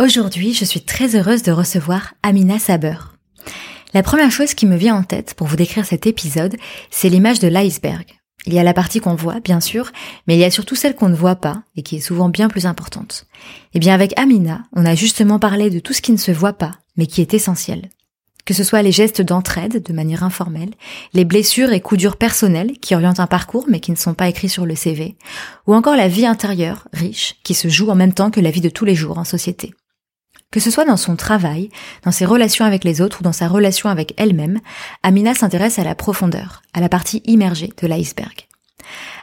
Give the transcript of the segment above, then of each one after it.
Aujourd'hui, je suis très heureuse de recevoir Amina Saber. La première chose qui me vient en tête pour vous décrire cet épisode, c'est l'image de l'iceberg. Il y a la partie qu'on voit, bien sûr, mais il y a surtout celle qu'on ne voit pas et qui est souvent bien plus importante. Et bien avec Amina, on a justement parlé de tout ce qui ne se voit pas, mais qui est essentiel. Que ce soit les gestes d'entraide de manière informelle, les blessures et coups durs personnels qui orientent un parcours mais qui ne sont pas écrits sur le CV, ou encore la vie intérieure, riche, qui se joue en même temps que la vie de tous les jours en société. Que ce soit dans son travail, dans ses relations avec les autres ou dans sa relation avec elle-même, Amina s'intéresse à la profondeur, à la partie immergée de l'iceberg.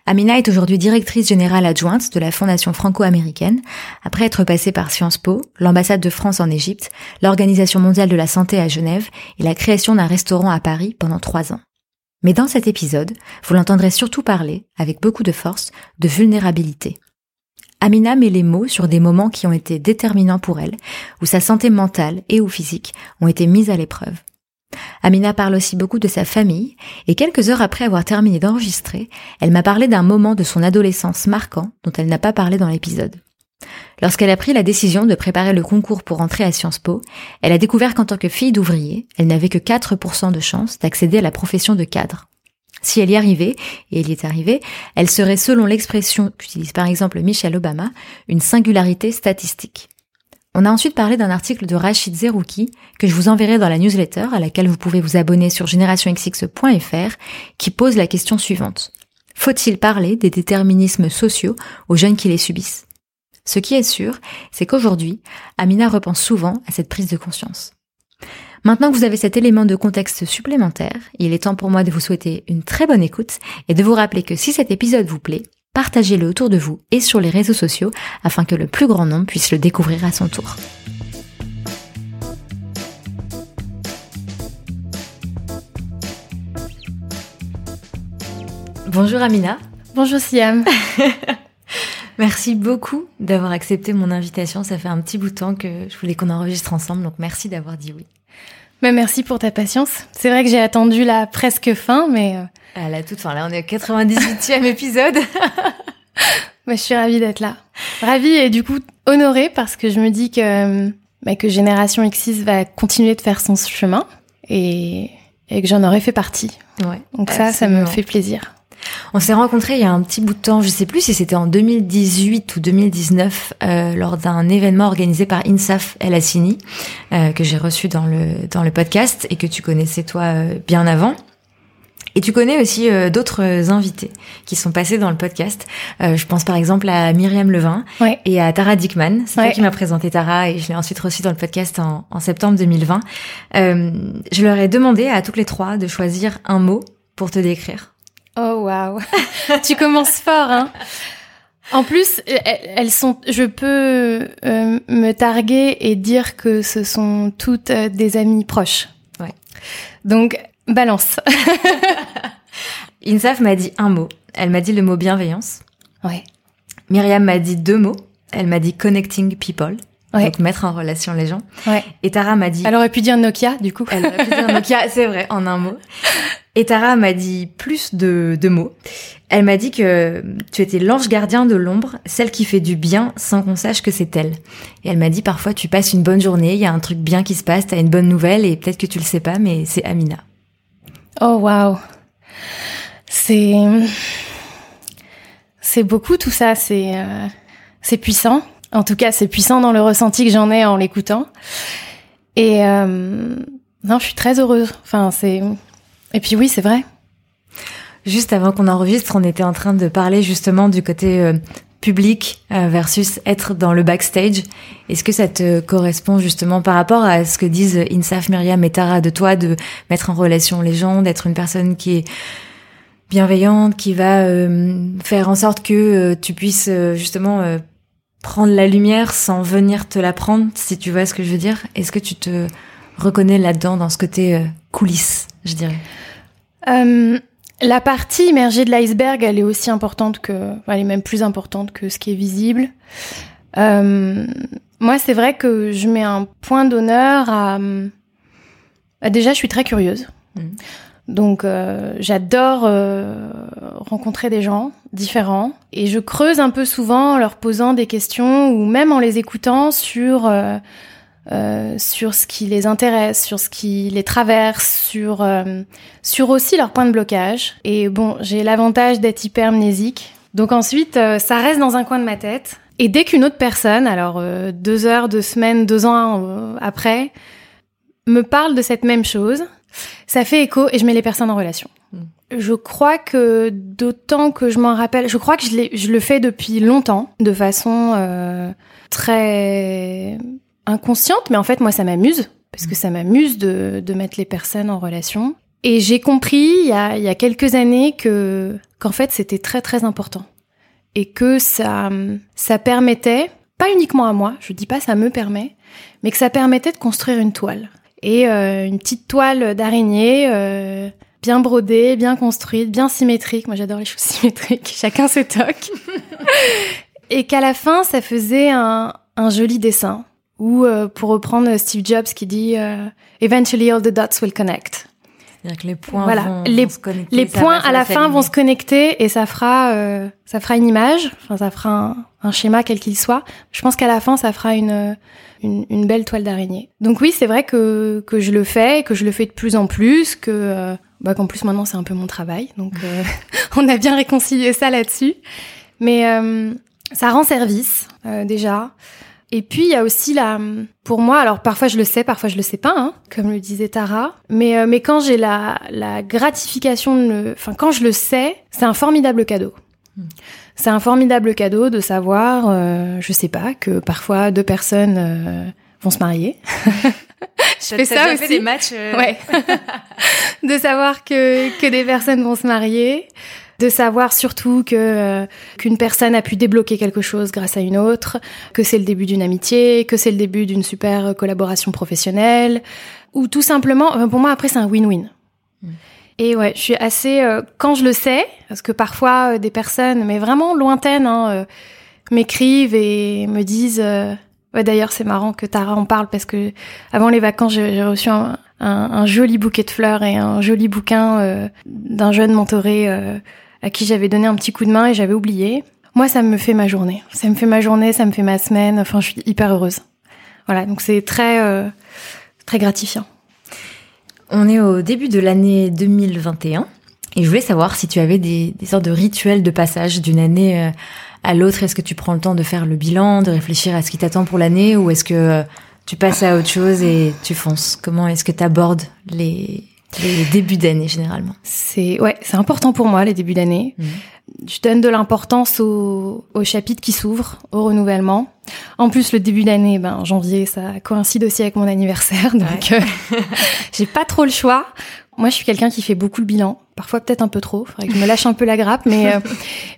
Amina est aujourd'hui directrice générale adjointe de la Fondation franco-américaine, après être passée par Sciences Po, l'ambassade de France en Égypte, l'Organisation mondiale de la santé à Genève et la création d'un restaurant à Paris pendant trois ans. Mais dans cet épisode, vous l'entendrez surtout parler, avec beaucoup de force, de vulnérabilité. Amina met les mots sur des moments qui ont été déterminants pour elle, où sa santé mentale et ou physique ont été mises à l'épreuve. Amina parle aussi beaucoup de sa famille, et quelques heures après avoir terminé d'enregistrer, elle m'a parlé d'un moment de son adolescence marquant dont elle n'a pas parlé dans l'épisode. Lorsqu'elle a pris la décision de préparer le concours pour entrer à Sciences Po, elle a découvert qu'en tant que fille d'ouvrier, elle n'avait que 4% de chance d'accéder à la profession de cadre. Si elle y arrivait, et elle y est arrivée, elle serait, selon l'expression qu'utilise par exemple Michelle Obama, une singularité statistique. On a ensuite parlé d'un article de Rachid Zerouki que je vous enverrai dans la newsletter à laquelle vous pouvez vous abonner sur generationxx.fr qui pose la question suivante. Faut-il parler des déterminismes sociaux aux jeunes qui les subissent? Ce qui est sûr, c'est qu'aujourd'hui, Amina repense souvent à cette prise de conscience. Maintenant que vous avez cet élément de contexte supplémentaire, il est temps pour moi de vous souhaiter une très bonne écoute et de vous rappeler que si cet épisode vous plaît, partagez-le autour de vous et sur les réseaux sociaux afin que le plus grand nombre puisse le découvrir à son tour. Bonjour Amina. Bonjour Siam. merci beaucoup d'avoir accepté mon invitation. Ça fait un petit bout de temps que je voulais qu'on enregistre ensemble, donc merci d'avoir dit oui. Mais merci pour ta patience. C'est vrai que j'ai attendu la presque fin, mais... À la toute fin, là on est au 98e épisode. mais je suis ravie d'être là. Ravie et du coup honorée parce que je me dis que, bah, que Génération X6 va continuer de faire son chemin et, et que j'en aurais fait partie. Ouais, Donc ça, ça me fait plaisir. On s'est rencontrés il y a un petit bout de temps, je sais plus si c'était en 2018 ou 2019, euh, lors d'un événement organisé par INSAF El Assini, euh, que j'ai reçu dans le, dans le podcast et que tu connaissais toi euh, bien avant. Et tu connais aussi euh, d'autres invités qui sont passés dans le podcast. Euh, je pense par exemple à Myriam Levin Ouais. et à Tara Dickman. C'est toi Ouais. qui m'a présenté Tara et je l'ai ensuite reçue dans le podcast en, en septembre 2020. Euh, je leur ai demandé à toutes les trois de choisir un mot pour te décrire. Oh waouh. tu commences fort, hein. En plus, elles elles sont. Je peux euh, me targuer et dire que ce sont toutes euh, des amies proches. Ouais. Donc balance. Insaf m'a dit un mot. Elle m'a dit le mot bienveillance. Ouais. Myriam m'a dit deux mots. Elle m'a dit connecting people. Ouais. Donc mettre en relation les gens. Ouais. Et Tara m'a dit. Elle aurait pu dire Nokia, du coup. Elle aurait pu dire Nokia, c'est vrai, en un mot. Et Tara m'a dit plus de, de mots. Elle m'a dit que tu étais l'ange gardien de l'ombre, celle qui fait du bien sans qu'on sache que c'est elle. Et elle m'a dit parfois tu passes une bonne journée, il y a un truc bien qui se passe, t'as une bonne nouvelle et peut-être que tu le sais pas, mais c'est Amina. Oh waouh. C'est c'est beaucoup tout ça, c'est euh, c'est puissant. En tout cas, c'est puissant dans le ressenti que j'en ai en l'écoutant. Et euh, non, je suis très heureuse. Enfin, c'est et puis oui, c'est vrai. Juste avant qu'on enregistre, on était en train de parler justement du côté euh, public euh, versus être dans le backstage. Est-ce que ça te correspond justement par rapport à ce que disent Insaf, Myriam et Tara de toi, de mettre en relation les gens, d'être une personne qui est bienveillante, qui va euh, faire en sorte que tu puisses justement prendre la lumière sans venir te la prendre, si tu vois ce que je veux dire? Est-ce que tu te reconnais là-dedans, dans ce côté coulisses, je dirais? La partie immergée de l'iceberg, elle est aussi importante que, elle est même plus importante que ce qui est visible. moi, c'est vrai que je mets un point d'honneur à, Déjà, je suis très curieuse. Mmh. Donc euh, j'adore euh, rencontrer des gens différents et je creuse un peu souvent en leur posant des questions ou même en les écoutant sur euh, sur ce qui les intéresse, sur ce qui les traverse, sur sur aussi leurs points de blocage. Et bon, j'ai l'avantage d'être hypermnésique, donc ensuite ça reste dans un coin de ma tête. Et dès qu'une autre personne, alors deux heures, deux semaines, deux ans après, me parle de cette même chose, ça fait écho et je mets les personnes en relation. Hmm. Je crois que d'autant que je m'en rappelle, je crois que je, je, le fais depuis longtemps, de façon euh, très inconsciente, mais en fait moi ça m'amuse, parce que ça m'amuse de, de mettre les personnes en relation. Et j'ai compris il y, a, il y a quelques années que qu'en fait c'était très très important et que ça ça permettait pas uniquement à moi, je dis pas ça me permet, mais que ça permettait de construire une toile et euh, une petite toile d'araignée euh, bien brodée, bien construite, bien symétrique. Moi, j'adore les choses symétriques. Chacun se toque. et qu'à la fin, ça faisait un, un joli dessin. Ou euh, pour reprendre Steve Jobs qui dit "Eventually all the dots will connect." C'est-à-dire que les points voilà. vont, les, se connecter, les points à la fin vont se connecter et ça fera ça fera une image. Enfin, ça fera un, un schéma quel qu'il soit. Je pense qu'à la fin, ça fera une une, belle toile d'araignée. Donc oui, c'est vrai que, que je le fais, que je le fais de plus en plus, que euh, bah, qu'en plus maintenant c'est un peu mon travail. Donc euh, on a bien réconcilié ça là-dessus. Mais euh, ça rend service déjà. Et puis il y a aussi la, pour moi, alors parfois je le sais, parfois je le sais pas, hein, comme le disait Tara. Mais mais quand j'ai la la gratification, de enfin quand je le sais, c'est un formidable cadeau. Hmm. C'est un formidable cadeau de savoir, euh, je sais pas, que parfois deux personnes euh, vont se marier. je fais ça aussi. Fait des matchs. Euh, ouais. de savoir que que des personnes vont se marier, de savoir surtout que euh, qu'une personne a pu débloquer quelque chose grâce à une autre, que c'est le début d'une amitié, que c'est le début d'une super collaboration professionnelle, ou tout simplement, pour moi après c'est un win-win. Mm. Et ouais, je suis assez euh, quand je le sais, parce que parfois euh, des personnes, mais vraiment lointaines, hein, euh, m'écrivent et me disent. Ouais, d'ailleurs, c'est marrant que Tara en parle parce que avant les vacances, j'ai reçu un, un, joli bouquet de fleurs et un joli bouquin d'un jeune mentoré à qui j'avais donné un petit coup de main et j'avais oublié. Moi, ça me fait ma journée. Ça me fait ma journée, ça me fait ma semaine. Enfin, je suis hyper heureuse. Voilà, donc c'est très très gratifiant. On est au début de l'année 2021 et je voulais savoir si tu avais des, sortes de rituels de passage d'une année euh, à l'autre. Est-ce que tu prends le temps de faire le bilan, de réfléchir à ce qui t'attend pour l'année ou est-ce que euh, tu passes à autre chose et tu fonces? Comment est-ce que tu abordes les, les débuts d'année généralement C'est ouais, c'est important pour moi les débuts d'année. Mmh je donne de l'importance au, au chapitre qui s'ouvre, au renouvellement. En plus, le début d'année, ben janvier, ça coïncide aussi avec mon anniversaire, donc euh, j'ai pas trop le choix. Moi, je suis quelqu'un qui fait beaucoup le bilan, parfois peut-être un peu trop. Faudrait que je me lâche un peu la grappe, mais euh,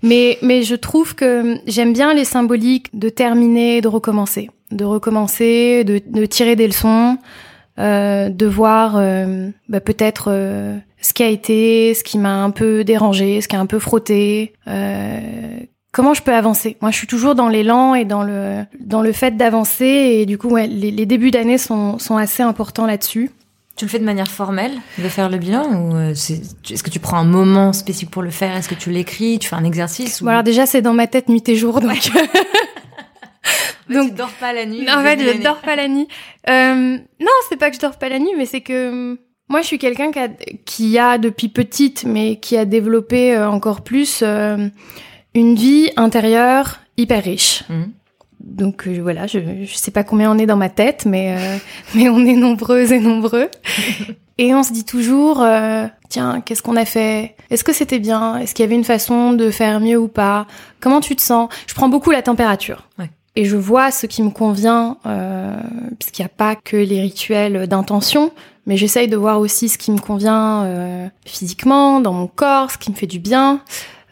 mais mais je trouve que j'aime bien les symboliques de terminer, de recommencer, de recommencer, de, de tirer des leçons, euh, de voir euh, bah, peut-être euh, ce qui a été, ce qui m'a un peu dérangé, ce qui a un peu frotté. comment je peux avancer Moi, je suis toujours dans l'élan et dans le dans le fait d'avancer et du coup, ouais, les, les débuts d'année sont sont assez importants là-dessus. Tu le fais de manière formelle, de faire le bilan ou est-ce que tu prends un moment spécifique pour le faire? Est-ce que tu l'écris Tu fais un exercice ou... alors déjà, c'est dans ma tête nuit et jour, donc Donc, tu dors pas la nuit. En fait, je dors pas la nuit. Euh, non, c'est pas que je dors pas la nuit, mais c'est que euh, moi, je suis quelqu'un qui a, qui a depuis petite, mais qui a développé euh, encore plus euh, une vie intérieure hyper riche. Mhm. Donc voilà, je, je sais pas combien on est dans ma tête, mais mais on est nombreuses et nombreux. Et on se dit toujours, tiens, qu'est-ce qu'on a fait? Est-ce que c'était bien? Est-ce qu'il y avait une façon de faire mieux ou pas? Comment tu te sens? Je prends beaucoup la température. Ouais et je vois ce qui me convient, euh, puisqu'il n'y a pas que les rituels d'intention, mais j'essaye de voir aussi ce qui me convient euh, physiquement, dans mon corps, ce qui me fait du bien,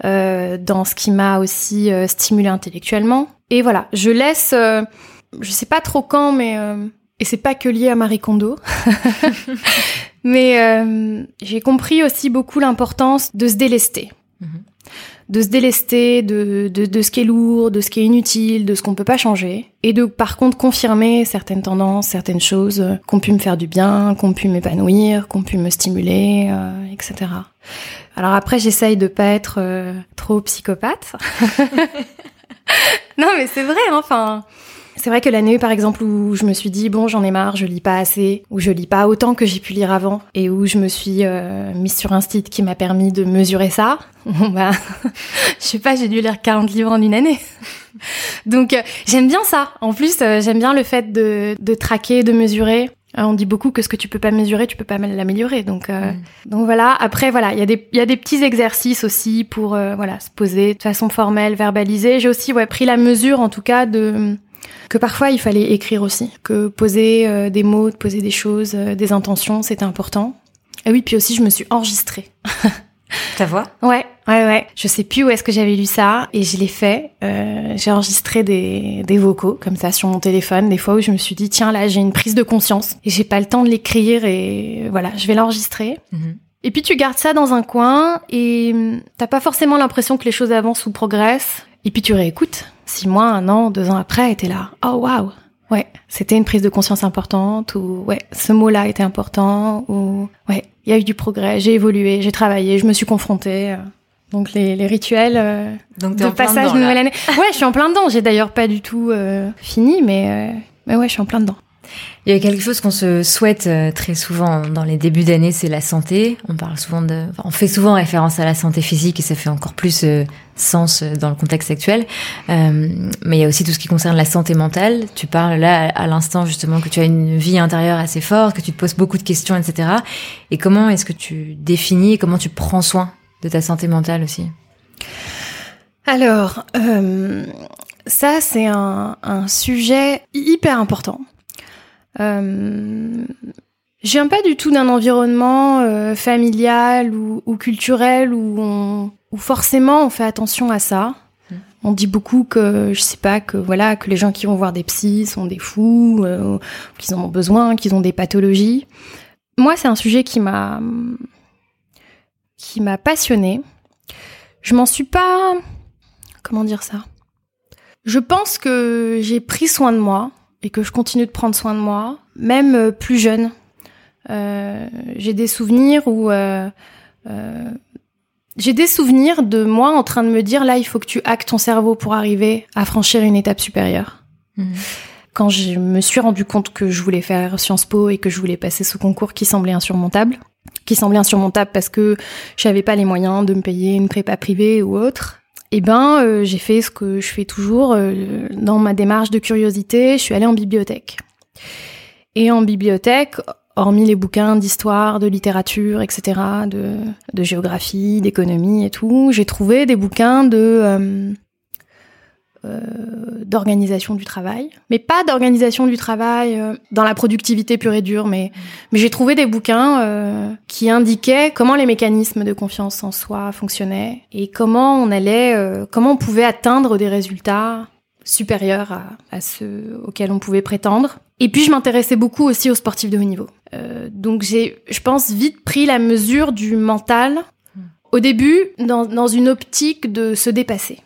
euh, dans ce qui m'a aussi stimulé intellectuellement. Et voilà, je laisse, je sais pas trop quand, mais et c'est pas que lié à Marie Kondo, mais j'ai compris aussi beaucoup l'importance de se délester. Mhm de se délester de, de, de, ce qui est lourd, de ce qui est inutile, de ce qu'on peut pas changer, et de par contre confirmer certaines tendances, certaines choses qu'on pu me faire du bien, qu'on pu m'épanouir, qu'on pu me stimuler, euh, etc. Alors après, j'essaye de pas être euh, trop psychopathe. non, mais c'est vrai, enfin. C'est vrai que l'année, par exemple, où je me suis dit, bon, j'en ai marre, je lis pas assez, ou je lis pas autant que j'ai pu lire avant, et où je me suis euh, mise sur un site qui m'a permis de mesurer ça, bah, je sais pas, j'ai dû lire 40 livres en une année. Donc, euh, j'aime bien ça. En plus, euh, j'aime bien le fait de, de traquer, de mesurer. on dit beaucoup que ce que tu peux pas mesurer, tu peux pas l'améliorer. Donc, mm. donc voilà. Après, voilà, il y a des il y a des petits exercices aussi pour voilà se poser de façon formelle, verbaliser. J'ai aussi ouais pris la mesure, en tout cas, de que parfois il fallait écrire aussi, que poser euh, des mots, poser des choses, euh, des intentions, c'était important. Et oui, puis aussi je me suis enregistrée. Ta voix? Ouais, ouais, ouais. Je sais plus où est-ce que j'avais lu ça et je l'ai fait. Euh, j'ai enregistré des, des vocaux comme ça sur mon téléphone, des fois où je me suis dit tiens là j'ai une prise de conscience et j'ai pas le temps de l'écrire et voilà je vais l'enregistrer. Mhm. Et puis tu gardes ça dans un coin et hum, t'as pas forcément l'impression que les choses avancent ou progressent. Et puis tu réécoutes six mois, un an, deux ans après, était là. Oh waouh, ouais, c'était une prise de conscience importante ou ouais, ce mot-là était important ou ouais, il y a eu du progrès, j'ai évolué, j'ai travaillé, je me suis confrontée. Euh. Donc les, les rituels euh, Donc de passage de nouvelle année. Ouais, je suis en plein dedans. J'ai d'ailleurs pas du tout euh, fini, mais mais ouais, je suis en plein dedans. Il y a quelque chose qu'on se souhaite euh, très souvent dans les débuts d'année, c'est la santé. On parle souvent de, on fait souvent référence à la santé physique et ça fait encore plus euh, sens euh, dans le contexte actuel. mais il y a aussi tout ce qui concerne la santé mentale. Tu parles là à l'instant justement que tu as une vie intérieure assez forte, que tu te poses beaucoup de questions, etc. Et comment est-ce que tu définis, comment tu prends soin de ta santé mentale aussi? Alors, ça c'est un sujet hyper important euh, je viens pas du tout d'un environnement euh, familial ou, ou, culturel où, on, où forcément on fait attention à ça. Hmm. On dit beaucoup que je sais pas que voilà que les gens qui vont voir des psys sont des fous, euh, qu'ils en ont besoin, qu'ils ont des pathologies. Moi, c'est un sujet qui m'a qui m'a passionné. Je m'en suis pas comment dire ça? Je pense que j'ai pris soin de moi et que je continue de prendre soin de moi, même euh, plus jeune. Euh, j'ai des souvenirs où euh, euh, j'ai des souvenirs de moi en train de me dire là il faut que tu hackes ton cerveau pour arriver à franchir une étape supérieure. Mhm. Quand je me suis rendu compte que je voulais faire Sciences Po et que je voulais passer ce concours qui semblait insurmontable, qui semblait insurmontable parce que j'avais pas les moyens de me payer une prépa privée ou autre, eh ben, euh, j'ai fait ce que je fais toujours euh, dans ma démarche de curiosité. Je suis allée en bibliothèque. Et en bibliothèque, hormis les bouquins d'histoire, de littérature, etc., de, géographie, d'économie et tout, j'ai trouvé des bouquins de euh, d'organisation du travail, mais pas d'organisation du travail euh, dans la productivité pure et dure, mais, mais j'ai trouvé des bouquins euh, qui indiquaient comment les mécanismes de confiance en soi fonctionnaient et comment on allait, comment on pouvait atteindre des résultats supérieurs à, à ceux auxquels on pouvait prétendre. Et puis je m'intéressais beaucoup aussi aux sportifs de haut niveau. donc j'ai, je pense, vite pris la mesure du mental au début dans, dans une optique de se dépasser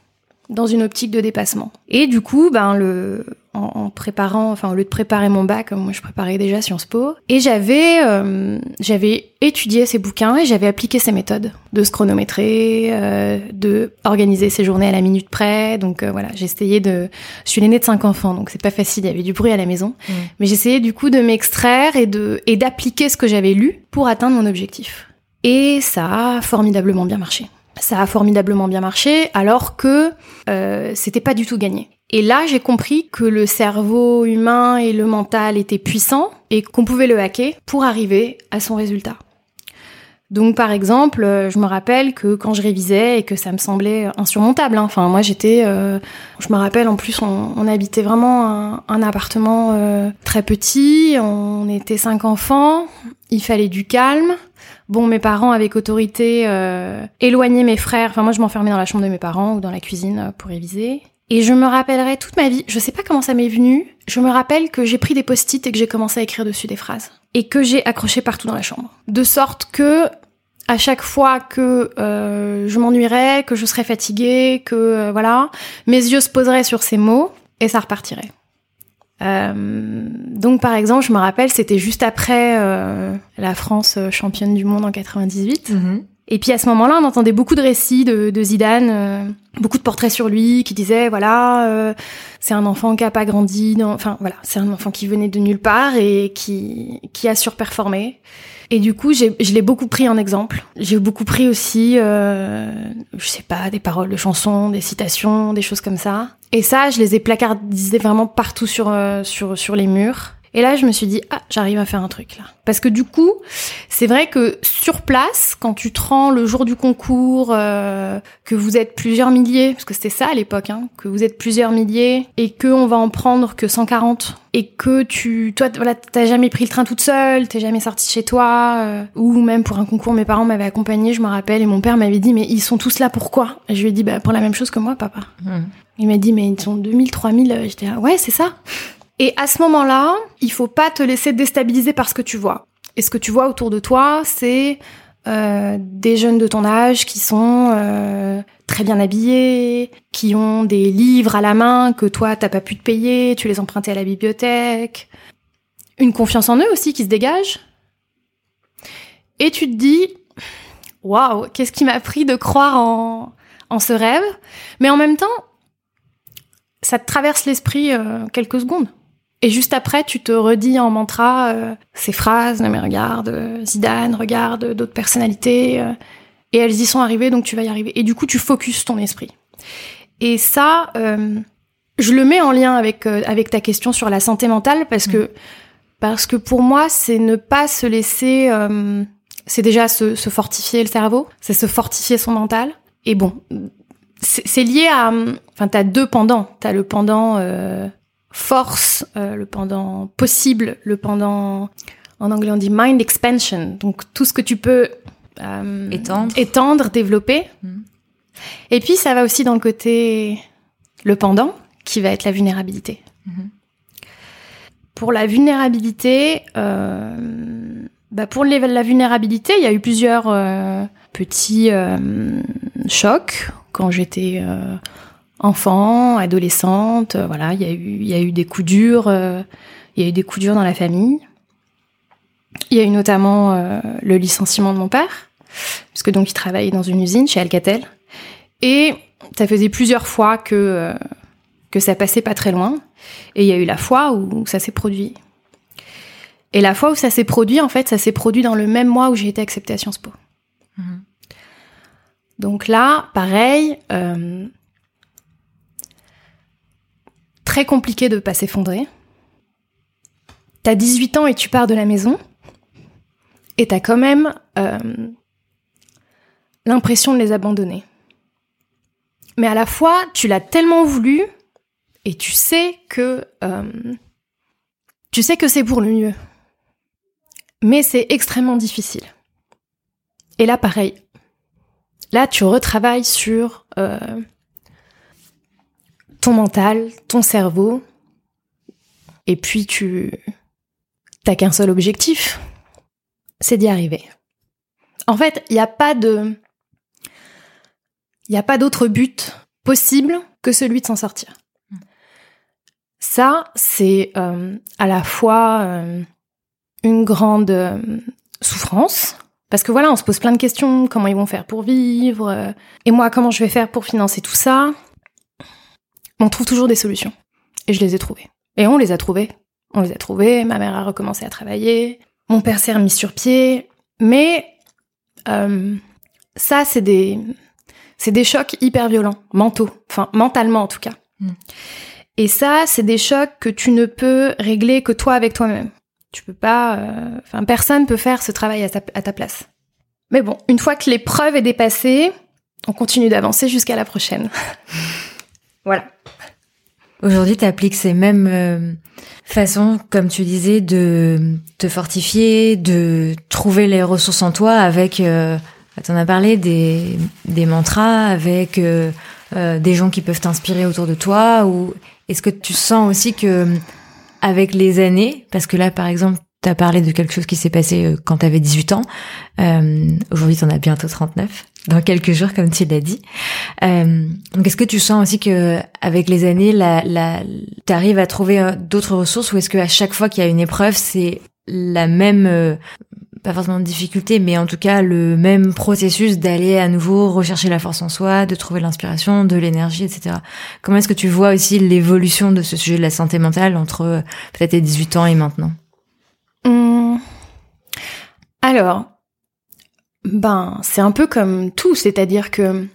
dans une optique de dépassement. Et du coup, ben le en, préparant, enfin au lieu de préparer mon bac, moi je préparais déjà Sciences Po, et j'avais euh, j'avais étudié ces bouquins et j'avais appliqué ces méthodes de se chronométrer, euh, de organiser ses journées à la minute près. Donc euh, voilà, j'essayais de, je suis l'aînée de cinq enfants, donc c'est pas facile, il y avait du bruit à la maison, mmh. mais j'essayais du coup de m'extraire et de et d'appliquer ce que j'avais lu pour atteindre mon objectif. Et ça a formidablement bien marché ça a formidablement bien marché, alors que euh, c'était pas du tout gagné. Et là, j'ai compris que le cerveau humain et le mental étaient puissants et qu'on pouvait le hacker pour arriver à son résultat. Donc par exemple, euh, je me rappelle que quand je révisais et que ça me semblait insurmontable, hein, enfin moi j'étais, euh, je me rappelle en plus on, habitait vraiment un, appartement euh, très petit, on était cinq enfants, il fallait du calme. Bon, mes parents avec autorité éloignaient mes frères, enfin moi je m'enfermais dans la chambre de mes parents ou dans la cuisine pour réviser. Et je me rappellerai toute ma vie, je sais pas comment ça m'est venu, je me rappelle que j'ai pris des post-it et que j'ai commencé à écrire dessus des phrases. Et que j'ai accroché partout dans la chambre. De sorte que, à chaque fois que euh, je m'ennuierais, que je serais fatiguée, que euh, voilà, mes yeux se poseraient sur ces mots et ça repartirait. Euh, donc par exemple, je me rappelle, c'était juste après la France championne du monde en 98. Et puis à ce moment-là, on entendait beaucoup de récits de, de Zidane, euh, beaucoup de portraits sur lui qui disaient voilà, euh, c'est un enfant qui a pas grandi, dans... enfin voilà, c'est un enfant qui venait de nulle part et qui qui a surperformé. Et du coup, je l'ai beaucoup pris en exemple. J'ai beaucoup pris aussi, euh, je sais pas, des paroles de chansons, des citations, des choses comme ça. Et ça, je les ai placardisées vraiment partout sur euh, sur sur les murs. Et là, je me suis dit, ah, j'arrive à faire un truc là. Parce que du coup, c'est vrai que sur place, quand tu te rends le jour du concours, euh, que vous êtes plusieurs milliers, parce que c'était ça à l'époque, hein, que vous êtes plusieurs milliers, et que on va en prendre que 140, et que tu, toi, voilà, t'as jamais pris le train toute seule, t'es jamais sortie de chez toi, euh, ou même pour un concours, mes parents m'avaient accompagnée, je me rappelle, et mon père m'avait dit, mais ils sont tous là pourquoi? Et je lui ai dit, bah, pour la même chose que moi, papa. Mmh. Il m'a dit, mais ils sont 2000, 3000. J'étais, ah, ouais, c'est ça. Et à ce moment-là, il faut pas te laisser déstabiliser par ce que tu vois. Et ce que tu vois autour de toi, c'est euh, des jeunes de ton âge qui sont euh, très bien habillés, qui ont des livres à la main que toi t'as pas pu te payer, tu les empruntais à la bibliothèque, une confiance en eux aussi qui se dégage. Et tu te dis, waouh, qu'est-ce qui m'a pris de croire en, en ce rêve? Mais en même temps, ça te traverse l'esprit euh, quelques secondes. Et juste après, tu te redis en mantra euh, ces phrases, mais regarde, euh, Zidane, regarde d'autres personnalités, euh, et elles y sont arrivées, donc tu vas y arriver. Et du coup, tu focuses ton esprit. Et ça, je le mets en lien avec avec ta question sur la santé mentale parce que mm. parce que pour moi, c'est ne pas se laisser, c'est déjà se, se fortifier le cerveau, c'est se fortifier son mental. Et bon, c'est lié à, enfin, t'as deux pendants. T'as le pendant force, euh, le pendant possible, le pendant, en anglais on dit mind expansion, donc tout ce que tu peux euh, étendre. étendre, développer. Mm. Et puis ça va aussi dans le côté, le pendant, qui va être la vulnérabilité. Mm-hmm. Pour la vulnérabilité, euh, bah pour la vulnérabilité, il y a eu plusieurs petits chocs quand j'étais enfant, adolescente, euh, voilà, il y a eu, il y a eu des coups durs, euh, il y a eu des coups durs dans la famille. Il y a eu notamment euh, le licenciement de mon père, puisque donc il travaillait dans une usine chez Alcatel, et ça faisait plusieurs fois que que ça passait pas très loin, et il y a eu la fois où ça s'est produit. Et la fois où ça s'est produit, en fait, ça s'est produit dans le même mois où j'ai été acceptée à Sciences Po. Mhm. Donc là, pareil, euh, très compliqué de pas s'effondrer. T'as 18 ans et tu pars de la maison, et t'as quand même euh, l'impression de les abandonner. Mais à la fois, tu l'as tellement voulu, et tu sais que euh, tu sais que c'est pour le mieux. Mais c'est extrêmement difficile. Et là, pareil. Là, tu retravailles sur euh, ton mental, ton cerveau, et puis tu t'as qu'un seul objectif, c'est d'y arriver. En fait, il n'y a pas de, il n'y a pas d'autre but possible que celui de s'en sortir. Ça, c'est euh, à la fois euh, une grande euh, souffrance, parce que voilà, on se pose plein de questions, comment ils vont faire pour vivre, et moi, comment je vais faire pour financer tout ça? On trouve toujours des solutions. Et je les ai trouvées. Et on les a trouvées. On les a trouvées. Ma mère a recommencé à travailler. Mon père s'est remis sur pied. Mais euh, ça, c'est des, c'est des chocs hyper violents, mentaux. Enfin, mentalement en tout cas. Hmm. Et ça, c'est des chocs que tu ne peux régler que toi avec toi-même. Tu peux pas. Euh, enfin, personne peut faire ce travail à ta, à ta place. Mais bon, une fois que l'épreuve est dépassée, on continue d'avancer jusqu'à la prochaine. voilà. Aujourd'hui, tu appliques ces mêmes euh, façons, comme tu disais, de te fortifier, de trouver les ressources en toi avec, euh, tu en as parlé, des, des mantras, avec euh, euh, des gens qui peuvent t'inspirer autour de toi, ou est-ce que tu sens aussi que avec les années, parce que là, par exemple, tu as parlé de quelque chose qui s'est passé euh, quand tu avais 18 ans. Euh, Aujourd'hui, tu en as bientôt 39, dans quelques jours, comme tu l'as dit. Euh, donc, est-ce que tu sens aussi que avec les années, la, la, tu arrives à trouver euh, d'autres ressources ou est-ce qu'à chaque fois qu'il y a une épreuve, c'est la même, euh, pas forcément de difficulté, mais en tout cas le même processus d'aller à nouveau rechercher la force en soi, de trouver l'inspiration, de l'énergie, etc. Comment est-ce que tu vois aussi l'évolution de ce sujet de la santé mentale entre euh, peut-être tes 18 ans et maintenant? Hum. Alors, ben, c'est un peu comme tout, c'est-à-dire que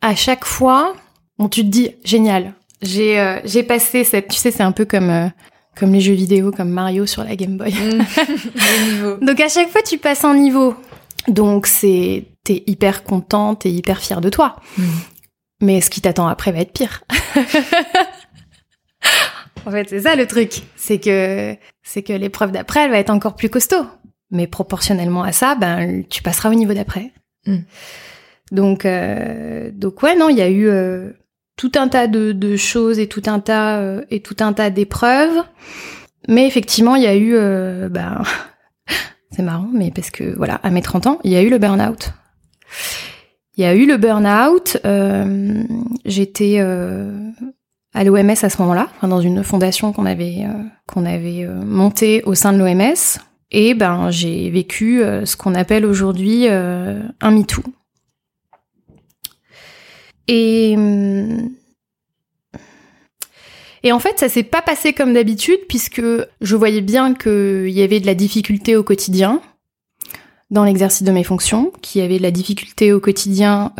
à chaque fois, bon, tu te dis génial. J'ai euh, j'ai passé cette, tu sais, c'est un peu comme euh, comme les jeux vidéo, comme Mario sur la Game Boy. Donc à chaque fois, tu passes un niveau. Donc c'est t'es hyper content, t'es hyper fier de toi. Mm. Mais ce qui t'attend après va être pire. en fait, c'est ça le truc, c'est que c'est que l'épreuve d'après, elle va être encore plus costaud. Mais proportionnellement à ça, ben tu passeras au niveau d'après. Mm. Donc euh, donc ouais non, il y a eu euh, tout un tas de, de choses et tout un tas euh, et tout un tas d'épreuves. Mais effectivement, il y a eu euh, ben c'est marrant, mais parce que voilà, à mes 30 ans, il y a eu le burn-out. Il y a eu le burn-out. euh, J'étais euh, à l'OMS à ce moment-là, enfin, dans une fondation qu'on avait euh, qu'on avait euh, montée au sein de l'OMS. Et ben j'ai vécu euh, ce qu'on appelle aujourd'hui un MeToo. Et hum, et en fait, ça s'est pas passé comme d'habitude puisque je voyais bien qu'il y avait de la difficulté au quotidien dans l'exercice de mes fonctions, qu'il y avait de la difficulté au quotidien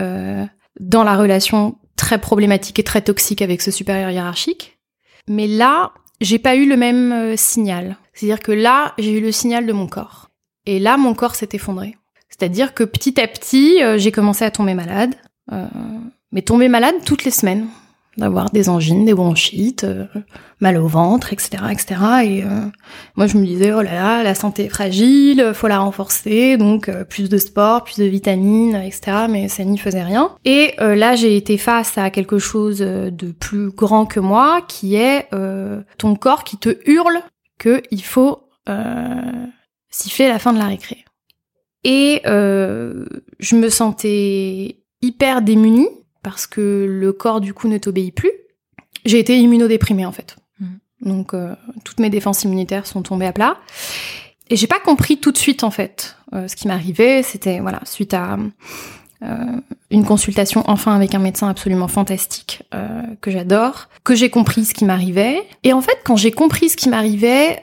dans la relation très problématique et très toxique avec ce supérieur hiérarchique. Mais là, j'ai pas eu le même euh, signal. C'est-à-dire que là, j'ai eu le signal de mon corps. Et là, mon corps s'est effondré. C'est-à-dire que petit à petit, euh, j'ai commencé à tomber malade. Euh, mais tomber malade toutes les semaines. D'avoir des angines, des bronchites, euh, mal au ventre, etc., etc. Et euh, moi, je me disais, oh là là, la santé est fragile, faut la renforcer, donc euh, plus de sport, plus de vitamines, etc. Mais ça n'y faisait rien. Et là, j'ai été face à quelque chose de plus grand que moi, qui est ton corps qui te hurle que il faut siffler la fin de la récré. Et je me sentais hyper démunie parce que le corps du coup ne t'obéit plus. J'ai été immunodéprimée en fait. Mhm. Donc euh, toutes mes défenses immunitaires sont tombées à plat. Et j'ai pas compris tout de suite en fait euh, ce qui m'arrivait. C'était voilà suite à euh, une consultation enfin avec un médecin absolument fantastique euh, que j'adore, que j'ai compris ce qui m'arrivait. Et en fait quand j'ai compris ce qui m'arrivait,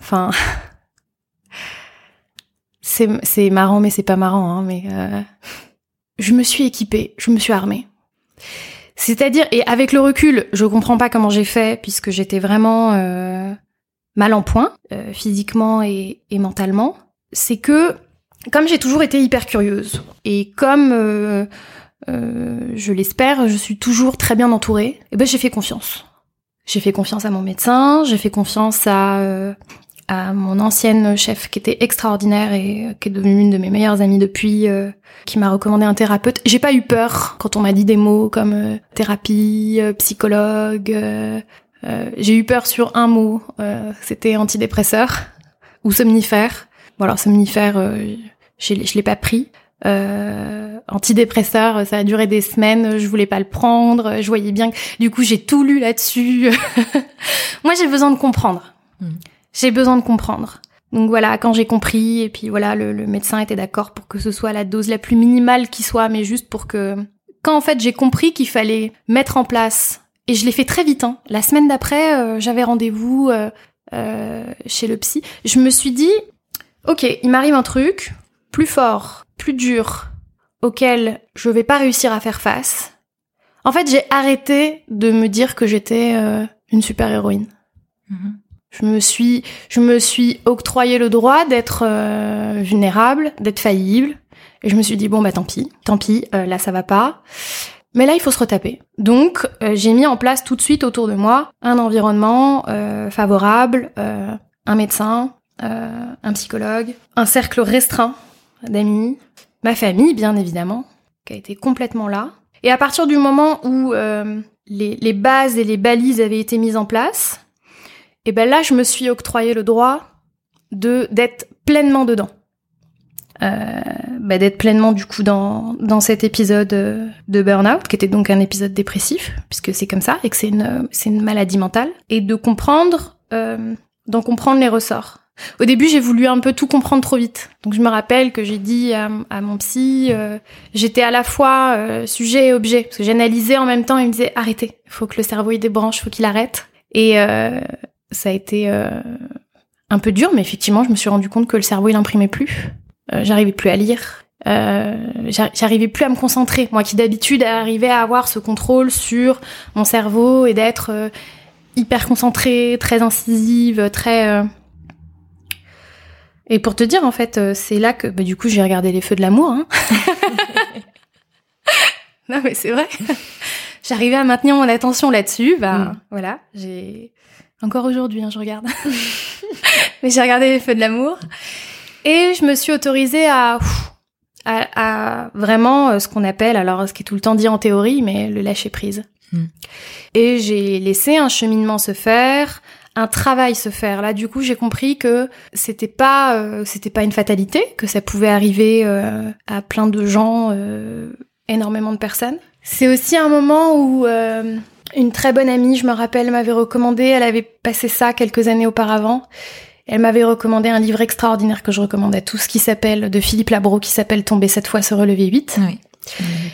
enfin c'est c'est marrant mais c'est pas marrant hein, mais je me suis équipée, je me suis armée. C'est-à-dire, et avec le recul, je comprends pas comment j'ai fait, puisque j'étais vraiment euh, mal en point, euh, physiquement et, et mentalement. C'est que, comme j'ai toujours été hyper curieuse, et comme euh, euh, je l'espère, je suis toujours très bien entourée, et ben j'ai fait confiance. J'ai fait confiance à mon médecin, j'ai fait confiance à euh, à mon ancienne chef qui était extraordinaire et euh, qui est devenue une de mes meilleures amies depuis, euh, qui m'a recommandé un thérapeute. J'ai pas eu peur quand on m'a dit des mots comme euh, thérapie, euh, psychologue. euh, j'ai eu peur sur un mot, c'était antidépresseur ou somnifère. Bon alors somnifère, je l'ai je l'ai pas pris. Euh, antidépresseur, ça a duré des semaines, je voulais pas le prendre, je voyais bien que du coup j'ai tout lu là-dessus. Moi j'ai besoin de comprendre. Mhm. J'ai besoin de comprendre. Donc voilà, quand j'ai compris, et puis voilà, le, médecin était d'accord pour que ce soit la dose la plus minimale qui soit, mais juste pour que... Quand en fait j'ai compris qu'il fallait mettre en place, et je l'ai fait très vite, hein. la semaine d'après, euh, j'avais rendez-vous euh, euh, chez le psy, je me suis dit, ok, il m'arrive un truc plus fort, plus dur, auquel je vais pas réussir à faire face. En fait, j'ai arrêté de me dire que j'étais une super héroïne. Je me suis, je me suis octroyé le droit d'être euh, vulnérable, d'être faillible, Et je me suis dit bon bah tant pis, tant pis, euh, là ça va pas. Mais là il faut se retaper. Donc euh, j'ai mis en place tout de suite autour de moi un environnement euh, favorable, un médecin, un psychologue, un cercle restreint d'amis, ma famille bien évidemment, qui a été complètement là. Et à partir du moment où les, les bases et les balises avaient été mises en place, et ben là je me suis octroyé le droit de d'être pleinement dedans. Euh, bah, d'être pleinement du coup dans, dans cet épisode euh, de burn-out, qui était donc un épisode dépressif, puisque c'est comme ça, et que c'est une, c'est une maladie mentale, et de comprendre, euh, d'en comprendre les ressorts. Au début, j'ai voulu un peu tout comprendre trop vite. Donc je me rappelle que j'ai dit à, à, mon psy, euh, j'étais à la fois euh, sujet et objet, parce que j'analysais en même temps, il me disait arrêtez, faut que le cerveau il débranche, faut qu'il arrête. Et ça a été un peu dur, mais effectivement, je me suis rendu compte que le cerveau il imprimait plus. Euh, j'arrivais plus à lire. Euh, j'arrivais plus à me concentrer. Moi qui d'habitude arrivais à avoir ce contrôle sur mon cerveau et d'être euh, hyper concentrée, très incisive, très... Euh. Et pour te dire, en fait, c'est là que, bah, du coup, j'ai regardé Les Feux de l'amour. Hein. non, mais c'est vrai. J'arrivais à maintenir mon attention là-dessus. Bah, mm. voilà, j'ai... Encore aujourd'hui, hein, je regarde. mais j'ai regardé Les Feux de l'amour. Et je me suis autorisée à, à, à vraiment euh, ce qu'on appelle, alors ce qui est tout le temps dit en théorie, mais le lâcher prise. Hmm. Et j'ai laissé un cheminement se faire, un travail se faire. Là, du coup, j'ai compris que c'était pas, euh, c'était pas une fatalité, que ça pouvait arriver euh, à plein de gens, euh, énormément de personnes. C'est aussi un moment où une très bonne amie, je me rappelle, m'avait recommandé. Elle avait passé ça quelques années auparavant. Elle m'avait recommandé un livre extraordinaire que je recommande à tous qui s'appelle, de Philippe Labro, qui s'appelle Tomber cette fois, se relever vite. Oui,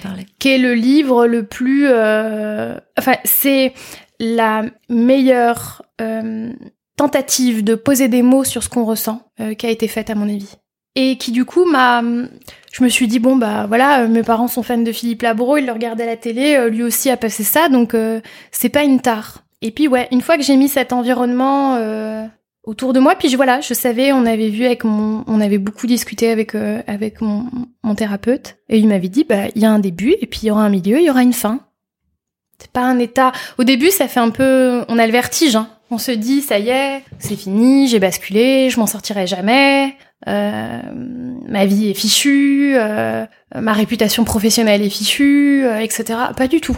parlé. Qui est le livre le plus, euh... enfin, c'est la meilleure euh, tentative de poser des mots sur ce qu'on ressent euh, qui a été faite à mon avis. Et qui du coup m'a, je me suis dit bon bah voilà, euh, mes parents sont fans de Philippe Labro, ils le regardaient à la télé, euh, lui aussi a passé ça, donc c'est pas une tare. Et puis ouais, une fois que j'ai mis cet environnement autour de moi. Puis voilà, je savais, on avait vu avec mon, on avait beaucoup discuté avec euh, avec mon, mon thérapeute et il m'avait dit bah il y a un début et puis il y aura un milieu, il y aura une fin. C'est pas un état. Au début, ça fait un peu, on a le vertige. Hein. On se dit ça y est, c'est fini, j'ai basculé, je m'en sortirai jamais. Euh, ma vie est fichue, euh, ma réputation professionnelle est fichue, euh, etc. Pas du tout.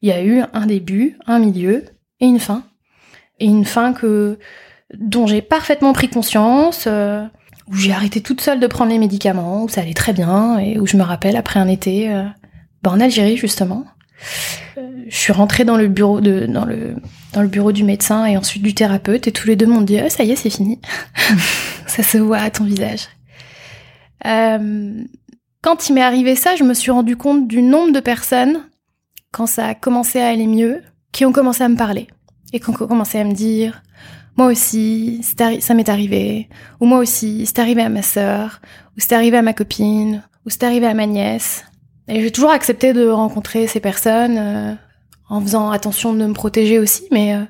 Il y a eu un début, un milieu et une fin. Et une fin que dont j'ai parfaitement pris conscience, euh, où j'ai arrêté toute seule de prendre les médicaments, où ça allait très bien, et où je me rappelle après un été, euh, bah, en Algérie justement, je suis rentrée dans le bureau du médecin et ensuite du thérapeute, et tous les deux m'ont dit oh, ça y est c'est fini, ça se voit à ton visage. quand il m'est arrivé ça, je me suis rendu compte du nombre de personnes quand ça a commencé à aller mieux, qui ont commencé à me parler et qui ont commencé à me dire moi aussi, ça m'est arrivé, ou moi aussi, c'est arrivé à ma sœur, ou c'est arrivé à ma copine, ou c'est arrivé à ma nièce. Et j'ai toujours accepté de rencontrer ces personnes euh, en faisant attention de me protéger aussi, mais euh,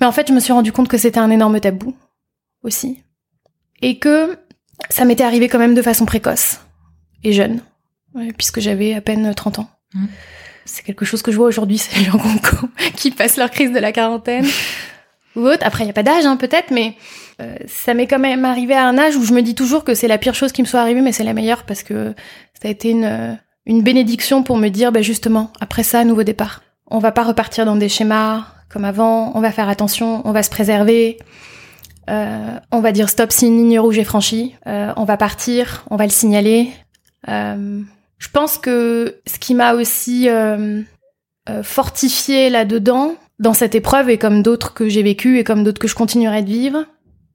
mais en fait, je me suis rendu compte que c'était un énorme tabou aussi, et que ça m'était arrivé quand même de façon précoce et jeune, puisque j'avais à peine 30 ans. Mmh. C'est quelque chose que je vois aujourd'hui, c'est les gens qui passent leur crise de la quarantaine ou autre. Après, il n'y a pas d'âge, hein, peut-être, mais euh, ça m'est quand même arrivé à un âge où je me dis toujours que c'est la pire chose qui me soit arrivée, mais c'est la meilleure parce que ça a été une, euh, une bénédiction pour me dire, bah, justement, après ça, nouveau départ. On va pas repartir dans des schémas comme avant, on va faire attention, on va se préserver, euh, on va dire stop si une ligne rouge est franchie, euh, on va partir, on va le signaler. je pense que ce qui m'a aussi fortifié là-dedans, dans cette épreuve et comme d'autres que j'ai vécues et comme d'autres que je continuerai de vivre,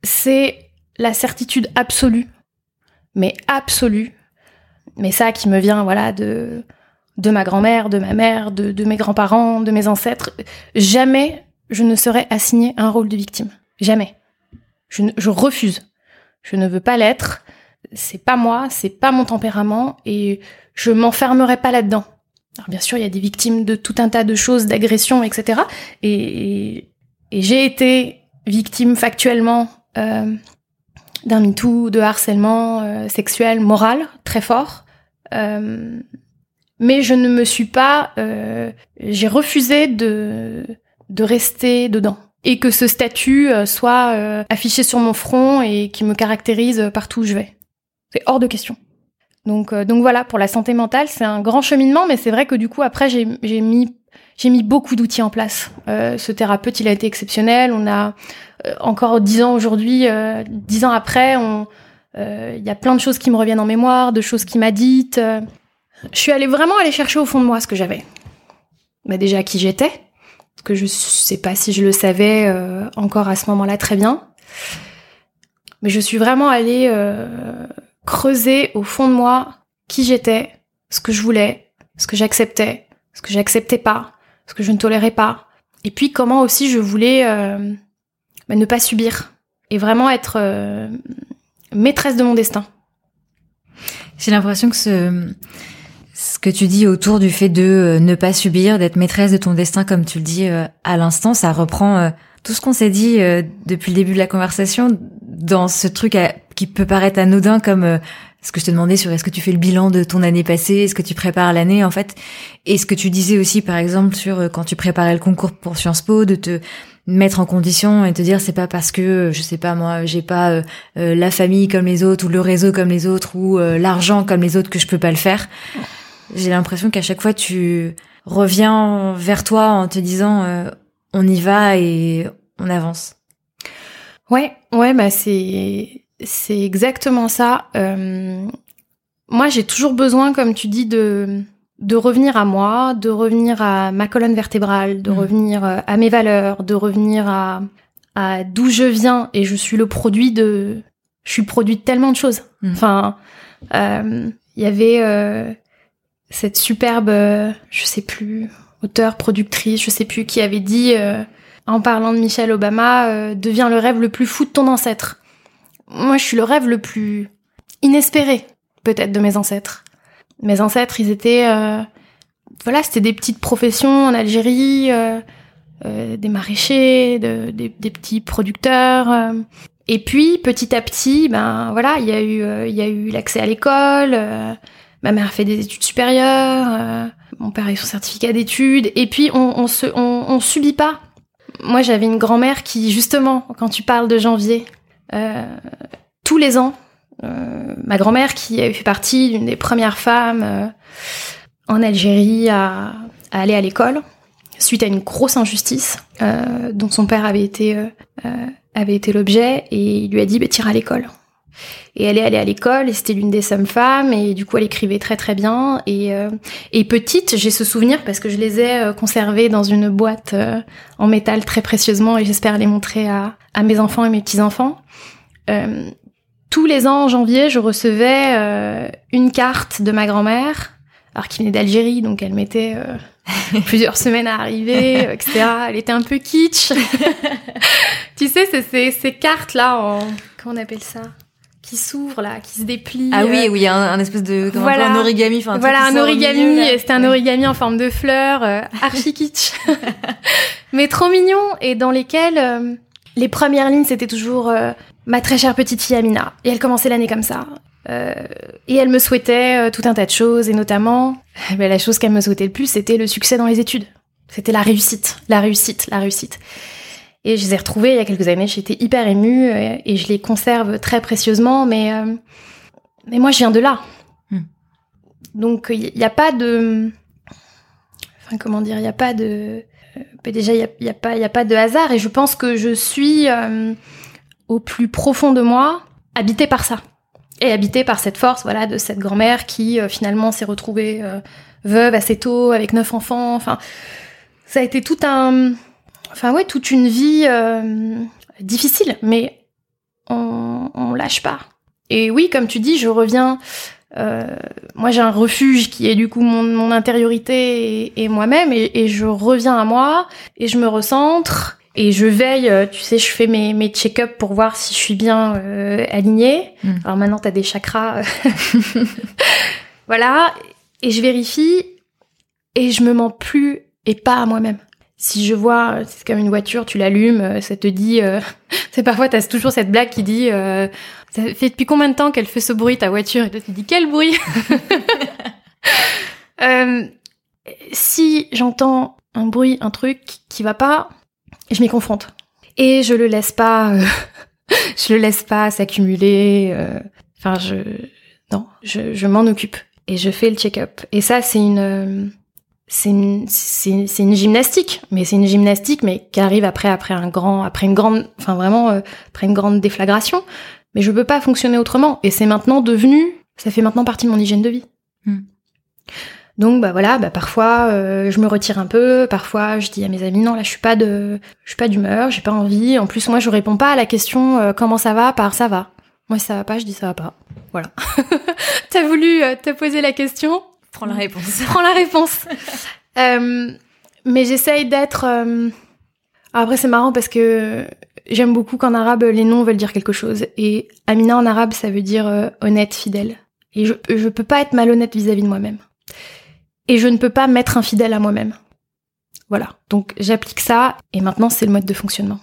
c'est la certitude absolue, mais absolue, mais ça qui me vient voilà de de ma grand-mère, de ma mère, de, mes grands-parents, de mes ancêtres, jamais je ne serais assignée un rôle de victime, jamais. Je, refuse. Je ne veux pas l'être. C'est pas moi, c'est pas mon tempérament et je m'enfermerai pas là-dedans. Alors bien sûr, il y a des victimes de tout un tas de choses, d'agressions, etc. Et, et, j'ai été victime factuellement euh, d'un MeToo, de harcèlement euh, sexuel, moral, très fort. Euh, mais je ne me suis pas, euh, j'ai refusé de de rester dedans et que ce statut euh, soit euh, affiché sur mon front et qui me caractérise partout où je vais. C'est hors de question. Donc euh, donc voilà pour la santé mentale, c'est un grand cheminement, mais c'est vrai que du coup après j'ai j'ai mis j'ai mis beaucoup d'outils en place. Euh, ce thérapeute, il a été exceptionnel. On a euh, encore dix ans aujourd'hui, euh, dix ans après, on, euh, il y a plein de choses qui me reviennent en mémoire, de choses qu'il m'a dites. Euh, je suis allée vraiment aller chercher au fond de moi ce que j'avais. Bah déjà qui j'étais, parce que je sais pas si je le savais euh, encore à ce moment-là très bien. Mais je suis vraiment allée euh, creuser au fond de moi qui j'étais, ce que je voulais, ce que j'acceptais, ce que j'acceptais pas, ce que je ne tolérais pas. Et puis comment aussi je voulais euh, bah, ne pas subir et vraiment être euh, maîtresse de mon destin. J'ai l'impression que ce, ce que tu dis autour du fait de euh, ne pas subir, d'être maîtresse de ton destin, comme tu le dis euh, à l'instant, ça reprend euh, tout ce qu'on s'est dit depuis le début de la conversation dans ce truc qui peut paraître anodin comme ce que je te demandais sur est-ce que tu fais le bilan de ton année passée, est-ce que tu prépares l'année en fait, et ce que tu disais aussi par exemple sur quand tu préparais le concours pour Sciences Po, de te mettre en condition et te dire c'est pas parce que euh, je sais pas moi j'ai pas euh, euh, la famille comme les autres ou le réseau comme les autres ou euh, l'argent comme les autres que je peux pas le faire. J'ai l'impression qu'à chaque fois tu reviens vers toi en te disant euh, on y va et on avance. Ouais, ouais, bah c'est c'est exactement ça. Moi, j'ai toujours besoin, comme tu dis, de de revenir à moi, de revenir à ma colonne vertébrale, de Mhm. revenir euh, à mes valeurs, de revenir à à d'où je viens et je suis le produit de je suis produit de tellement de choses. Mhm. Enfin, euh, il y avait euh, cette superbe, euh, je sais plus, auteure, productrice, je sais plus, qui avait dit euh, en parlant de Michelle Obama, euh, deviens le rêve le plus fou de ton ancêtre. Moi, je suis le rêve le plus inespéré, peut-être, de mes ancêtres. Mes ancêtres, ils étaient, euh, voilà, c'était des petites professions en Algérie, euh, euh, des maraîchers, de- des, des petits producteurs. euh. Et puis, petit à petit, ben voilà, il y a eu, euh, il y a eu l'accès à l'école. euh, ma mère a fait des études supérieures. mon père a eu son certificat d'études. Et puis, on, on se, on, on subit pas moi, j'avais une grand-mère qui, justement, quand tu parles de janvier, tous les ans, ma grand-mère qui avait fait partie d'une des premières femmes euh, en Algérie à, à aller à l'école, suite à une grosse injustice euh, dont son père avait été, euh, euh, avait été l'objet, et il lui a dit, bah, tire à l'école. Et elle est allée à l'école, et c'était l'une des seules femmes, et du coup, elle écrivait très très bien. Et, euh, et petite, j'ai ce souvenir parce que je les ai euh, conservés dans une boîte euh, en métal très précieusement et j'espère les montrer à, à mes enfants et mes petits-enfants. Euh, tous les ans en janvier, je recevais euh, une carte de ma grand-mère, alors qui venait d'Algérie, donc elle mettait euh, plusieurs semaines à arriver, euh, etc. Elle était un peu kitsch. tu sais, c'est ces, ces cartes-là en... Comment on appelle ça? Qui s'ouvrent, là, qui se déplient. Ah euh, oui, oui, un, un espèce de comme Voilà. un, peu un origami, enfin voilà, un origami, c'était un origami en forme de fleurs, euh, archi kitsch. Mais trop mignon, et dans lesquels les premières lignes, c'était toujours euh, ma très chère petite fille Amina. Et elle commençait l'année comme ça. Euh, et elle me souhaitait euh, tout un tas de choses, et notamment, eh ben, la chose qu'elle me souhaitait le plus, c'était le succès dans les études. C'était la réussite, la réussite, la réussite. Et je les ai retrouvées il y a quelques années, j'étais hyper émue, euh, et je les conserve très précieusement, mais, euh, mais moi, je viens de là. Hmm. Donc, il n'y a pas de... Enfin, comment dire, il n'y a pas de... euh, bah, déjà, il n'y a, y a, pas- il y a pas de hasard, et je pense que je suis, euh, au plus profond de moi, habitée par ça. Et habitée par cette force, voilà, de cette grand-mère qui, euh, finalement, s'est retrouvée euh, veuve assez tôt, avec neuf enfants. Enfin, ça a été tout un... Enfin, ouais, toute une vie euh, difficile, mais on, on lâche pas. Et oui, comme tu dis, je reviens. moi, j'ai un refuge qui est du coup mon, mon intériorité et, et moi-même, et, et je reviens à moi et je me recentre et je veille. euh, Tu sais, je fais mes, mes check-up pour voir si je suis bien euh, alignée. Mm. Alors maintenant, t'as des chakras, voilà, et je vérifie et je me mens plus et pas à moi-même. Si je vois, c'est comme une voiture, tu l'allumes, euh, ça te dit euh, C'est parfois t'as toujours cette blague qui dit euh, ça fait depuis combien de temps qu'elle fait ce bruit ta voiture? Et toi tu dis quel bruit? Si j'entends un bruit, un truc qui va pas, je m'y confronte et je le laisse pas, euh, je le laisse pas s'accumuler. euh, Enfin je non, je, je m'en occupe et je fais le check-up. Et ça c'est une euh, c'est une, c'est, c'est une gymnastique, mais c'est une gymnastique, mais qui arrive après, après un grand, après une grande, enfin vraiment, euh, après une grande déflagration. Mais je peux pas fonctionner autrement. Et c'est maintenant devenu, ça fait maintenant partie de mon hygiène de vie. Hmm. Donc bah voilà, bah parfois euh, je me retire un peu, parfois je dis à mes amis non là je suis pas de, je suis pas d'humeur, j'ai pas envie. En plus moi je réponds pas à la question euh, comment ça va par ça va. Moi si ça va pas, je dis ça va pas. Voilà. T'as voulu euh, te poser la question, Prends la réponse. prends la réponse. Euh, mais j'essaye d'être. euh, Après, c'est marrant parce que j'aime beaucoup qu'en arabe, les noms veulent dire quelque chose. Et Amina en arabe, ça veut dire honnête, fidèle. Et je, je peux pas être malhonnête vis-à-vis de moi-même. Et je ne peux pas m'être infidèle à moi-même. Voilà. Donc, j'applique ça. Et maintenant, c'est le mode de fonctionnement.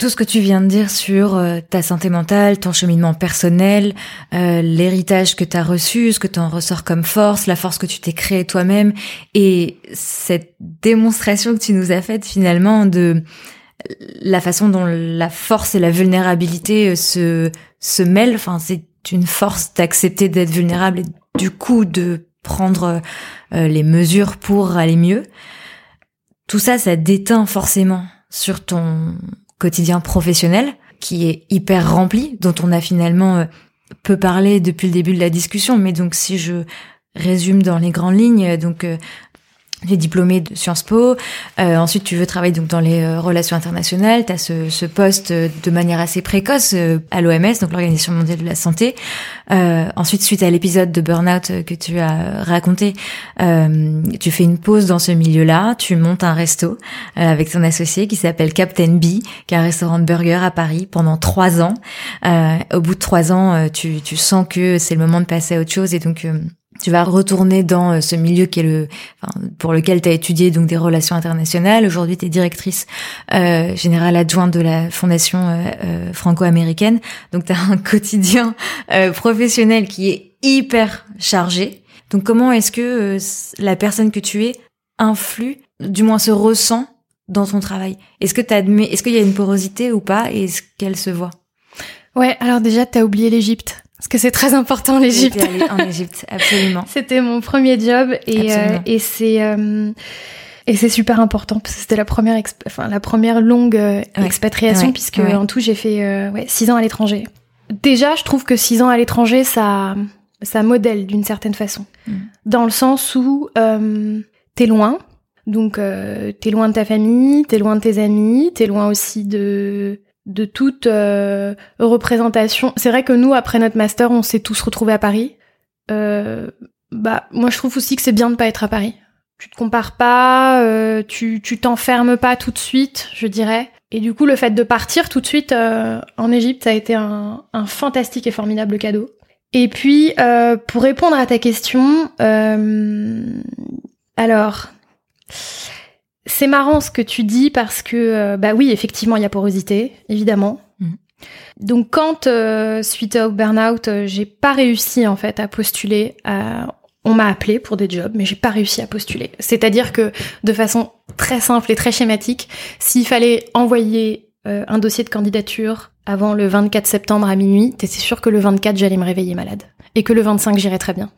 Tout ce que tu viens de dire sur euh, ta santé mentale, ton cheminement personnel, euh, l'héritage que tu as reçu, ce que tu en ressors comme force, la force que tu t'es créée toi-même, et cette démonstration que tu nous as faite finalement de la façon dont la force et la vulnérabilité euh, se, se mêlent, enfin c'est une force d'accepter d'être vulnérable et du coup de prendre euh, les mesures pour aller mieux. Tout ça, ça déteint forcément sur ton quotidien professionnel qui est hyper rempli, dont on a finalement euh, peu parlé depuis le début de la discussion. Mais donc si je résume dans les grandes lignes, euh, donc tu es diplômé de Sciences Po, euh, ensuite tu veux travailler donc dans les euh, relations internationales, tu as ce, ce poste euh, de manière assez précoce euh, à l'OMS, donc l'Organisation mondiale de la santé. Ensuite, suite à l'épisode de Burnout que tu as raconté, tu fais une pause dans ce milieu-là, tu montes un resto avec ton associé qui s'appelle Captain B, qui est un restaurant de burgers à Paris pendant trois ans. Au bout de trois ans, tu, tu sens que c'est le moment de passer à autre chose et donc tu vas retourner dans euh, ce milieu qui est le, enfin, pour lequel tu as étudié donc des relations internationales. Aujourd'hui, tu es directrice euh, générale adjointe de la fondation euh, euh, franco-américaine. Donc, tu as un quotidien euh, professionnel qui est hyper chargé. Donc, comment est-ce que euh, la personne que tu es influe, du moins se ressent dans ton travail? Est-ce que est-ce qu'il y a une porosité ou pas? Et est-ce qu'elle se voit? Ouais, alors déjà, t'as oublié l'Égypte. Parce que c'est très important, l'Égypte. En Égypte, absolument. C'était mon premier job et, euh, et c'est euh, et c'est super important parce que c'était la première enfin la première longue euh, Ouais. expatriation Ouais. puisque Ouais. en tout j'ai fait euh, ouais six ans à l'étranger. Déjà, je trouve que six ans à l'étranger ça ça modèle d'une certaine façon Mm. dans le sens où euh, t'es loin. Donc euh, t'es loin de ta famille, t'es loin de tes amis, t'es loin aussi de de toute euh, représentation. C'est vrai que nous après notre master, on s'est tous retrouvés à Paris. Euh, bah moi je trouve aussi que c'est bien de pas être à Paris. Tu te compares pas, euh, tu tu t'enfermes pas tout de suite, je dirais. Et du coup le fait de partir tout de suite en Égypte, ça a été un, fantastique et formidable cadeau. Et puis pour répondre à ta question, alors c'est marrant ce que tu dis parce que euh, bah oui effectivement il y a porosité évidemment. Mhm. Donc quand euh, suite au burn-out, euh, j'ai pas réussi en fait à postuler à on m'a appelé pour des jobs, mais j'ai pas réussi à postuler. C'est-à-dire que de façon très simple et très schématique, s'il fallait envoyer euh, un dossier de candidature avant le 24 septembre à minuit, t'étais sûr que le 24 j'allais me réveiller malade et que le 25 j'irais très bien.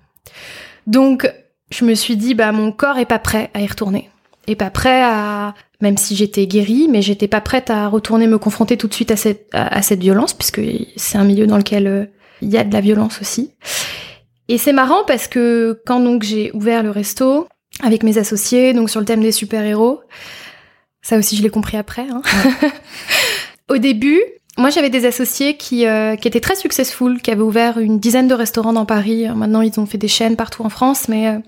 Donc je me suis dit bah mon corps est pas prêt à y retourner, est pas prêt à même si j'étais guérie, mais j'étais pas prête à retourner me confronter tout de suite à cette à, à cette violence puisque c'est un milieu dans lequel euh, il y a de la violence aussi. Et c'est marrant parce que quand donc j'ai ouvert le resto avec mes associés, donc sur le thème des super-héros, ça aussi je l'ai compris après. hein. Au début, moi j'avais des associés qui, euh, qui étaient très successful, qui avaient ouvert une dizaine de restaurants dans Paris. Maintenant ils ont fait des chaînes partout en France, mais euh,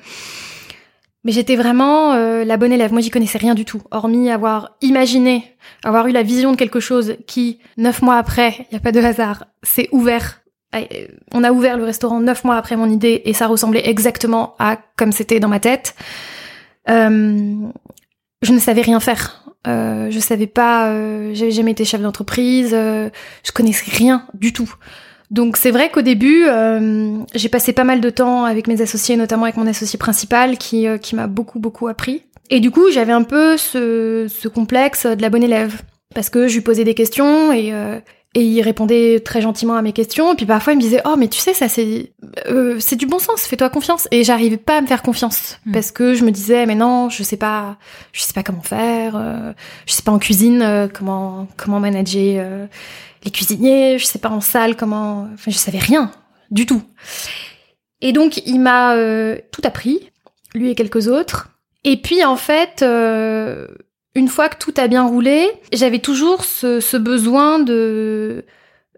mais j'étais vraiment euh, la bonne élève. Moi j'y connaissais rien du tout, hormis avoir imaginé, avoir eu la vision de quelque chose qui neuf mois après, il a pas de hasard, s'est ouvert euh, on a ouvert le restaurant neuf mois après mon idée et ça ressemblait exactement à comme c'était dans ma tête. Euh, je ne savais rien faire. Euh, je savais pas, euh, j'avais jamais été chef d'entreprise, je connaissais rien du tout. Donc c'est vrai qu'au début, euh, j'ai passé pas mal de temps avec mes associés, notamment avec mon associé principal, qui, euh, qui m'a beaucoup beaucoup appris. Et du coup, j'avais un peu ce, ce complexe de la bonne élève, parce que je lui posais des questions et, euh, et il répondait très gentiment à mes questions. Et puis parfois, il me disait Oh, mais tu sais, ça, c'est euh, c'est du bon sens, fais-toi confiance. Et j'arrivais pas à me faire confiance Mm. parce que je me disais Mais non, je sais pas, je sais pas comment faire, euh, je sais pas en cuisine euh, comment, comment manager euh, les cuisiniers, je sais pas en salle comment. Enfin, je savais rien du tout. Et donc, il m'a euh, tout appris, lui et quelques autres. Et puis, en fait, euh, une fois que tout a bien roulé, j'avais toujours ce, besoin de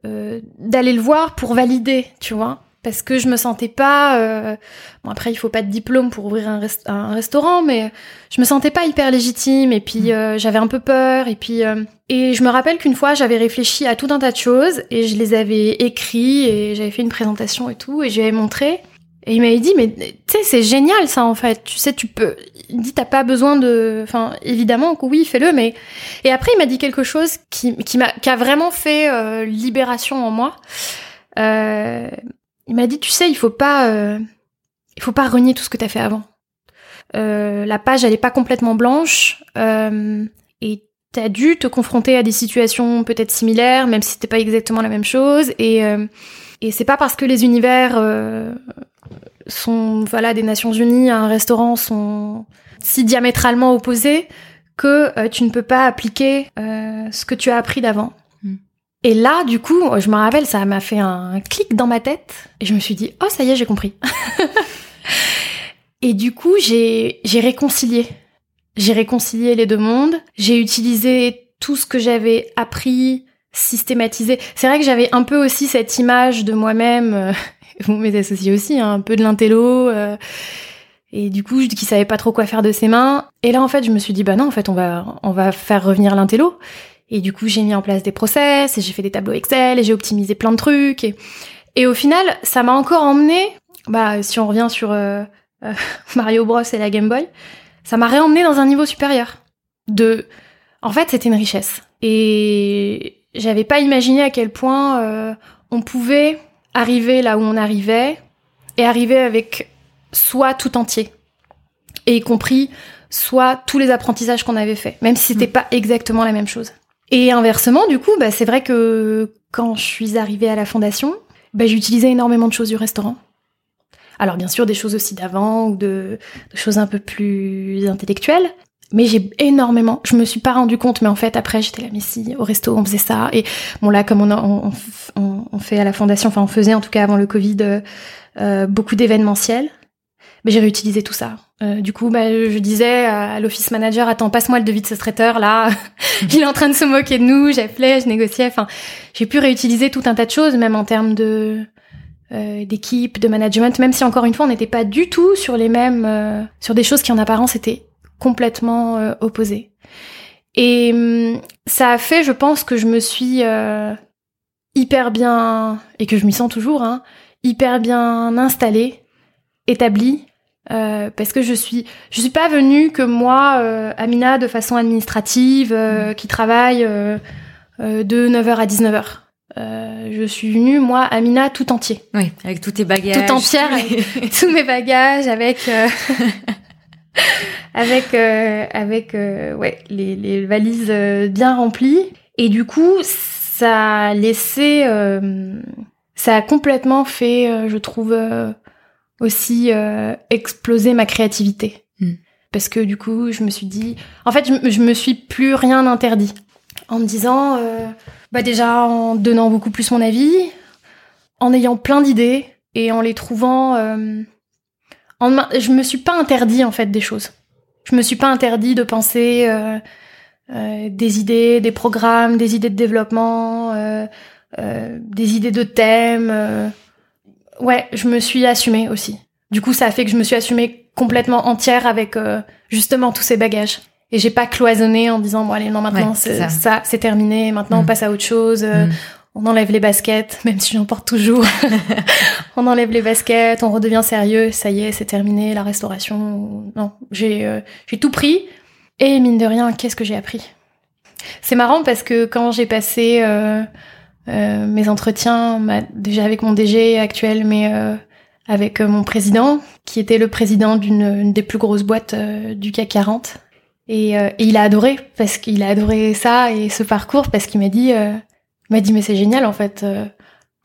euh, d'aller le voir pour valider, tu vois, parce que je me sentais pas. euh, bon après, il faut pas de diplôme pour ouvrir un, rest- un restaurant, mais je me sentais pas hyper légitime. Et puis euh, j'avais un peu peur. Et puis euh, et je me rappelle qu'une fois, j'avais réfléchi à tout un tas de choses et je les avais écrits et j'avais fait une présentation et tout et je lui avais montré. Et il m'avait dit, mais tu sais, c'est génial ça en fait. Tu sais, tu peux. Il dit, t'as pas besoin de. Enfin, évidemment que oui, fais-le, mais. Et après, il m'a dit quelque chose qui, qui, m'a, qui a vraiment fait euh, libération en moi. Euh, il m'a dit, tu sais, il faut pas. euh, il faut pas renier tout ce que t'as fait avant. Euh, la page, elle est pas complètement blanche. Euh, et t'as dû te confronter à des situations peut-être similaires, même si c'était pas exactement la même chose. Et. euh, et c'est pas parce que les univers euh, sont voilà des Nations Unies à un restaurant sont si diamétralement opposés que euh, tu ne peux pas appliquer ce que tu as appris d'avant. Et là, du coup, je me rappelle, ça m'a fait un clic dans ma tête et je me suis dit oh ça y est, j'ai compris. et du coup, j'ai réconcilié, j'ai réconcilié les deux mondes. J'ai utilisé tout ce que j'avais appris, systématisé. C'est vrai que j'avais un peu aussi cette image de moi-même. euh, bon, mes associés aussi, hein, un peu de l'intello. euh, et du coup, je qui savait pas trop quoi faire de ses mains. Et là, en fait, je me suis dit, bah non, en fait, on va, on va faire revenir l'intello. Et du coup, j'ai mis en place des process, et j'ai fait des tableaux Excel, et j'ai optimisé plein de trucs. Et, et au final, ça m'a encore emmené, bah, si on revient sur euh, euh, Mario Bros et la Game Boy, ça m'a réemmené dans un niveau supérieur. De, en fait, c'était une richesse. Et j'avais pas imaginé à quel point euh, on pouvait arriver là où on arrivait, et arriver avec soit tout entier, et y compris soit tous les apprentissages qu'on avait faits, même si c'était Mm. pas exactement la même chose. Et inversement, du coup, bah, c'est vrai que quand je suis arrivée à la fondation, bah, j'ai utilisé énormément de choses du restaurant. Alors bien sûr, des choses aussi d'avant ou de, choses un peu plus intellectuelles, mais j'ai énormément. Je me suis pas rendu compte, mais en fait après j'étais là, mais si au resto on faisait ça. Et bon là, comme on fait à la fondation, enfin on faisait en tout cas avant le Covid euh, euh, beaucoup d'événementiels. J'ai réutilisé tout ça. Euh, du coup, bah, je disais à l'office manager, attends, passe-moi le devis de ce traiteur là. Il est en train de se moquer de nous. J'appelais, je négociais. Enfin, j'ai pu réutiliser tout un tas de choses, même en termes de euh, d'équipe, de management. Même si encore une fois, on n'était pas du tout sur les mêmes, euh, sur des choses qui en apparence étaient complètement opposées. Et hum, ça a fait, je pense, que je me suis hyper bien et que je m'y sens toujours, hein, hyper bien installée, établie. Euh, parce que je suis je suis pas venue que moi euh, Amina de façon administrative euh, qui travaille euh, euh, de 9h à 19h. Euh, je suis venue moi Amina tout entier, Oui, avec tous tes bagages. Tout entière, tous les- tous mes bagages avec euh, avec euh, avec euh, ouais les, les valises euh, bien remplies et du coup ça a laissé euh, ça a complètement fait euh, je trouve euh, aussi euh, exploser ma créativité Mm. parce que du coup je me suis dit en fait je, me- je me suis plus rien interdit en me disant euh, bah déjà en donnant beaucoup plus mon avis en ayant plein d'idées et en les trouvant euh, en je me suis pas interdit en fait des choses je me suis pas interdit de penser euh, euh, des idées des programmes des idées de développement euh, euh, des idées de thèmes euh. Ouais je me suis assumée aussi du coup ça a fait que je me suis assumée complètement entière avec euh, justement tous ces bagages et j'ai pas cloisonné en disant bon allez non maintenant Ouais, c'est ça, c'est terminé maintenant on Mm. passe à autre chose euh, Mm. on enlève les baskets, même si j'en porte toujours. on enlève les baskets, on redevient sérieux, ça y est, c'est terminé, la restauration. Non, j'ai euh, j'ai tout pris. Et mine de rien, qu'est-ce que j'ai appris? C'est marrant parce que quand j'ai passé euh, euh, mes entretiens, déjà avec mon DG actuel, mais euh, avec mon président, qui était le président d'une des plus grosses boîtes du CAC 40. Et, et, il a adoré parce qu'il a adoré ça et ce parcours parce qu'il m'a dit, m'a dit mais c'est génial en fait,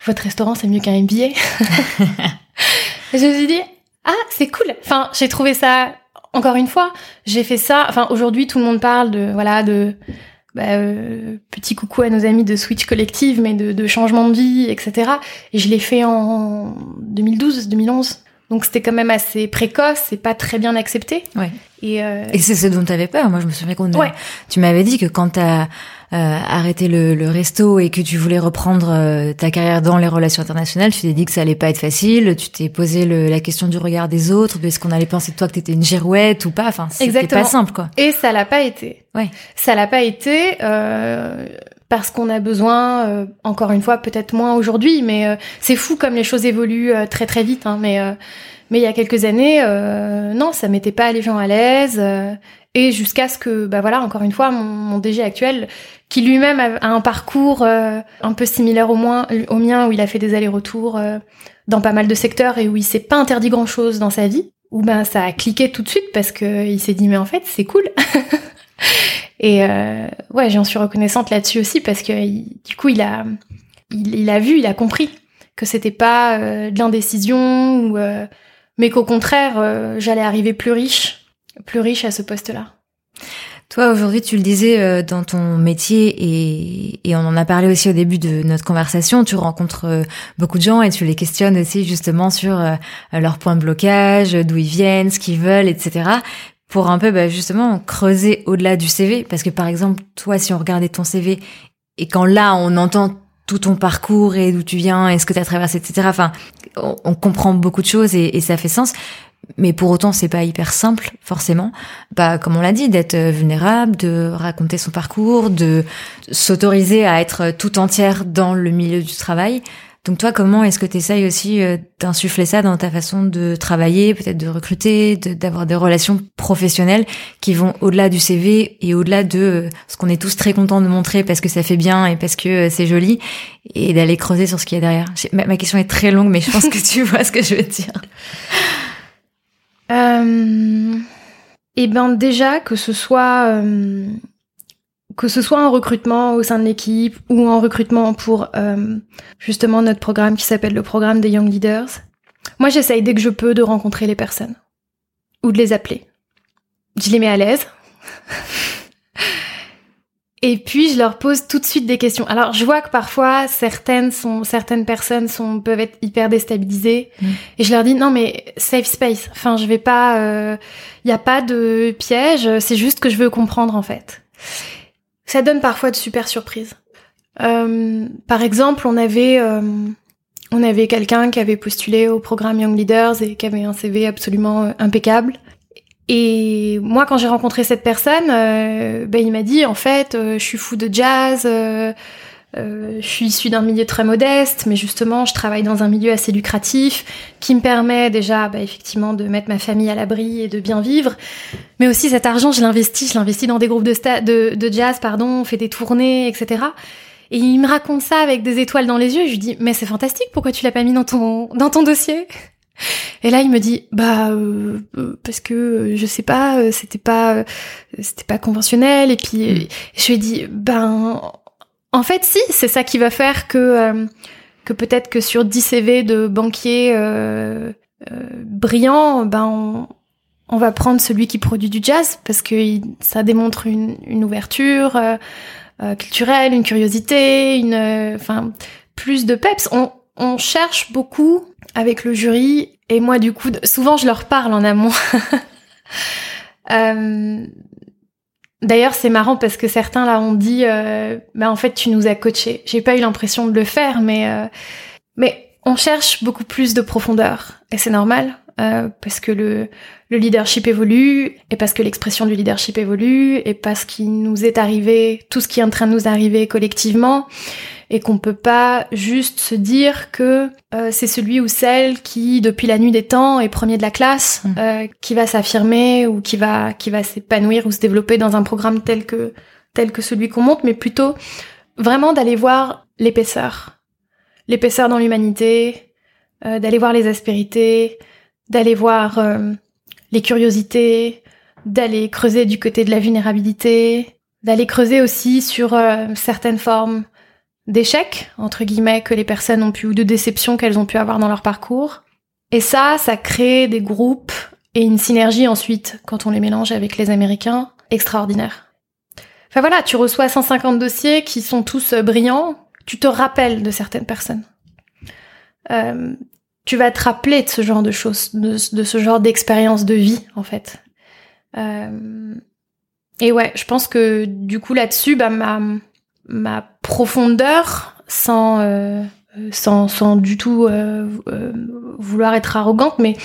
votre restaurant c'est mieux qu'un MBA. je me suis dit ah c'est cool. Enfin j'ai trouvé ça encore une fois, j'ai fait ça. Enfin, aujourd'hui, tout le monde parle de voilà de bah, euh, petit coucou à nos amis de Switch Collective, mais de, de changement de vie, etc. Et je l'ai fait en 2012, 2011. Donc c'était quand même assez précoce et pas très bien accepté. Ouais. Et, euh... et c'est ce dont tu avais peur. Moi, je me souviens qu'on ouais. tu m'avais dit que quand t'as euh, arrêté le, le, resto et que tu voulais reprendre euh, ta carrière dans les relations internationales, tu t'es dit que ça allait pas être facile. Tu t'es posé le, la question du regard des autres, est-ce qu'on allait penser de toi que t'étais une girouette ou pas? Enfin, c'était pas simple, quoi. Et ça l'a pas été. Ouais. Ça l'a pas été. Euh parce qu'on a besoin, euh, encore une fois, peut-être moins aujourd'hui, mais euh, c'est fou comme les choses évoluent euh, très très vite. Hein, mais mais il y a quelques années, non, ça mettait pas les gens à l'aise. et jusqu'à ce que, bah voilà, encore une fois, mon, mon DG actuel, qui lui-même a, un parcours un peu similaire au, moins, au mien, où il a fait des allers-retours dans pas mal de secteurs et où il s'est pas interdit grand-chose dans sa vie, où ben ça a cliqué tout de suite parce que il s'est dit mais en fait c'est cool. Et euh, ouais, j'en suis reconnaissante là-dessus aussi parce que du coup, il a, vu, il a compris que c'était pas euh, de l'indécision euh, mais qu'au contraire, j'allais arriver plus riche, plus riche à ce poste-là. Toi, aujourd'hui, tu le disais dans ton métier et, et, on en a parlé aussi au début de notre conversation, tu rencontres beaucoup de gens et tu les questionnes aussi justement sur leurs points de blocage, d'où ils viennent, ce qu'ils veulent, etc pour un peu bah, justement creuser au-delà du CV. Parce que par exemple, toi, si on regardait ton CV et quand là, on entend tout ton parcours et d'où tu viens et ce que tu as traversé, etc. Enfin, on, comprend beaucoup de choses et, et, ça fait sens. Mais pour autant, c'est pas hyper simple, forcément. Bah, comme on l'a dit, d'être vulnérable, de raconter son parcours, de s'autoriser à être tout entière dans le milieu du travail. Donc toi, comment est-ce que tu essayes aussi euh, d'insuffler ça dans ta façon de travailler, peut-être de recruter, d'avoir des relations professionnelles qui vont au-delà du CV et au-delà de euh, ce qu'on est tous très contents de montrer parce que ça fait bien et parce que euh, c'est joli, et d'aller creuser sur ce qu'il y a derrière. Ma, question est très longue, mais je pense que tu vois ce que je veux dire. Euh... Eh ben déjà que ce soit que ce soit en recrutement au sein de l'équipe ou en recrutement pour euh, justement notre programme qui s'appelle le programme des Young Leaders, moi j'essaye dès que je peux de rencontrer les personnes ou de les appeler. Je les mets à l'aise. Et puis je leur pose tout de suite des questions. Alors je vois que parfois certaines sont certaines personnes sont peuvent être hyper déstabilisées mm. et je leur dis non mais safe space. Enfin je vais pas il euh, y a pas de piège, c'est juste que je veux comprendre en fait ça donne parfois de super surprises. Euh, par exemple, on avait euh, avait quelqu'un qui avait postulé au programme Young Leaders et qui avait un CV absolument euh, impeccable. Et moi, quand j'ai rencontré cette personne, ben, il m'a dit en fait, je suis fou de jazz. Euh, je suis issue d'un milieu très modeste, mais justement, je travaille dans un milieu assez lucratif qui me permet déjà, bah, effectivement, de mettre ma famille à l'abri et de bien vivre. Mais aussi, cet argent, je l'investis. Je l'investis dans des groupes de, de, de, jazz, pardon, on fait des tournées, etc. Et il me raconte ça avec des étoiles dans les yeux. Je lui dis, mais c'est fantastique. Pourquoi tu l'as pas mis dans ton dans ton dossier? Et là, il me dit, bah euh, euh parce que euh, je sais pas, c'était pas c'était pas conventionnel. Et puis, mmh. je lui ai dit, ben en fait, si, c'est ça qui va faire que, euh, que peut-être que sur 10 CV de banquiers euh, euh, brillants, ben on, va prendre celui qui produit du jazz parce que ça démontre une, ouverture culturelle, une curiosité, une, enfin plus de peps. On, on cherche beaucoup avec le jury et moi du coup, souvent je leur parle en amont. D'ailleurs, c'est marrant parce que certains là ont dit, euh, bah en fait, tu nous as coachés. J'ai pas eu l'impression de le faire, mais euh, mais on cherche beaucoup plus de profondeur et c'est normal euh, parce que le le leadership évolue et parce que l'expression du leadership évolue et parce qu'il nous est arrivé tout ce qui est en train de nous arriver collectivement et qu'on peut pas juste se dire que euh, c'est celui ou celle qui, depuis la nuit des temps, est premier de la classe, mmh. euh, qui va s'affirmer ou qui va qui va s'épanouir ou se développer dans un programme tel que tel que celui qu'on monte, mais plutôt vraiment d'aller voir l'épaisseur. L'épaisseur dans l'humanité, euh, d'aller voir les aspérités, d'aller voir euh, les curiosités, d'aller creuser du côté de la vulnérabilité, d'aller creuser aussi sur euh, certaines formes d'échecs, entre guillemets, que les personnes ont pu, ou de déceptions qu'elles ont pu avoir dans leur parcours. Et ça, ça crée des groupes et une synergie ensuite, quand on les mélange avec les Américains, extraordinaire. Enfin voilà, tu reçois 150 dossiers qui sont tous euh, brillants, tu te rappelles de certaines personnes. Euh, tu vas te rappeler de ce genre de choses, de, ce genre d'expérience de vie, en fait. Euh, et ouais, je pense que du coup là-dessus, bah, ma, ma profondeur, sans, euh, sans, sans du tout euh, euh, vouloir être arrogante, mais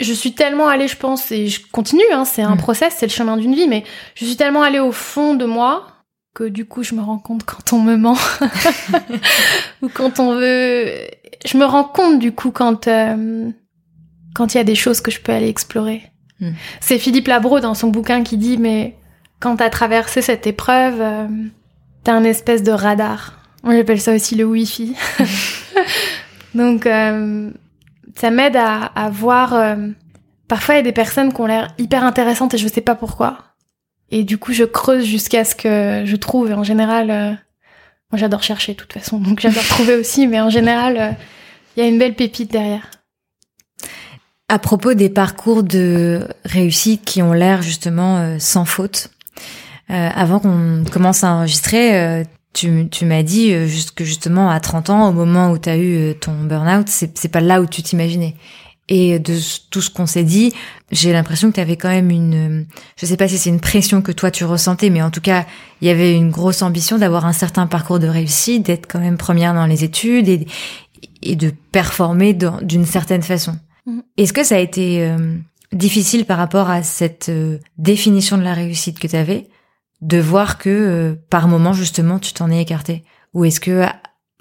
je suis tellement allée, je pense, et je continue, hein, c'est un mm. process, c'est le chemin d'une vie, mais je suis tellement allée au fond de moi que du coup je me rends compte quand on me ment ou quand on veut je me rends compte du coup quand euh, quand il y a des choses que je peux aller explorer. Hmm. C'est Philippe Labro dans son bouquin qui dit mais quand t'as traversé cette épreuve, euh, t'as un espèce de radar. On appelle ça aussi le wifi. Donc euh, ça m'aide à, à voir. Euh, parfois il y a des personnes qui ont l'air hyper intéressantes et je sais pas pourquoi. Et du coup je creuse jusqu'à ce que je trouve. Et en général moi, j'adore chercher de toute façon, donc j'adore trouver aussi, mais en général, euh, il y a une belle pépite derrière. À propos des parcours de réussite qui ont l'air justement euh, sans faute, euh, avant qu'on commence à enregistrer, tu, m'as dit que justement à 30 ans, au moment où tu as eu ton burn-out, c'est pas là où tu t'imaginais. Et de tout ce qu'on s'est dit, j'ai l'impression que tu avais quand même une, je sais pas si c'est une pression que toi tu ressentais, mais en tout cas, il y avait une grosse ambition d'avoir un certain parcours de réussite, d'être quand même première dans les études et, et de performer d'une certaine façon. Mm. Est-ce que ça a été euh, difficile par rapport à cette euh, définition de la réussite que tu avais, de voir que euh, par moment justement tu t'en es écarté Ou est-ce que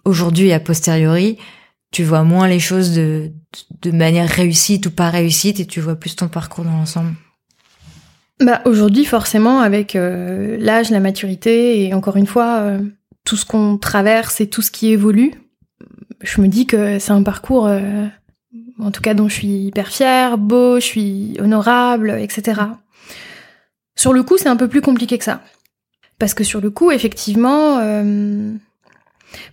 aujourd'hui, a posteriori, tu vois moins les choses de, de manière réussite ou pas réussite et tu vois plus ton parcours dans l'ensemble? Bah aujourd'hui forcément avec euh, l'âge, la maturité et encore une fois euh, tout ce qu'on traverse et tout ce qui évolue, je me dis que c'est un parcours euh, en tout cas dont je suis hyper fière, beau, je suis honorable, etc. Sur le coup c'est un peu plus compliqué que ça parce que sur le coup effectivement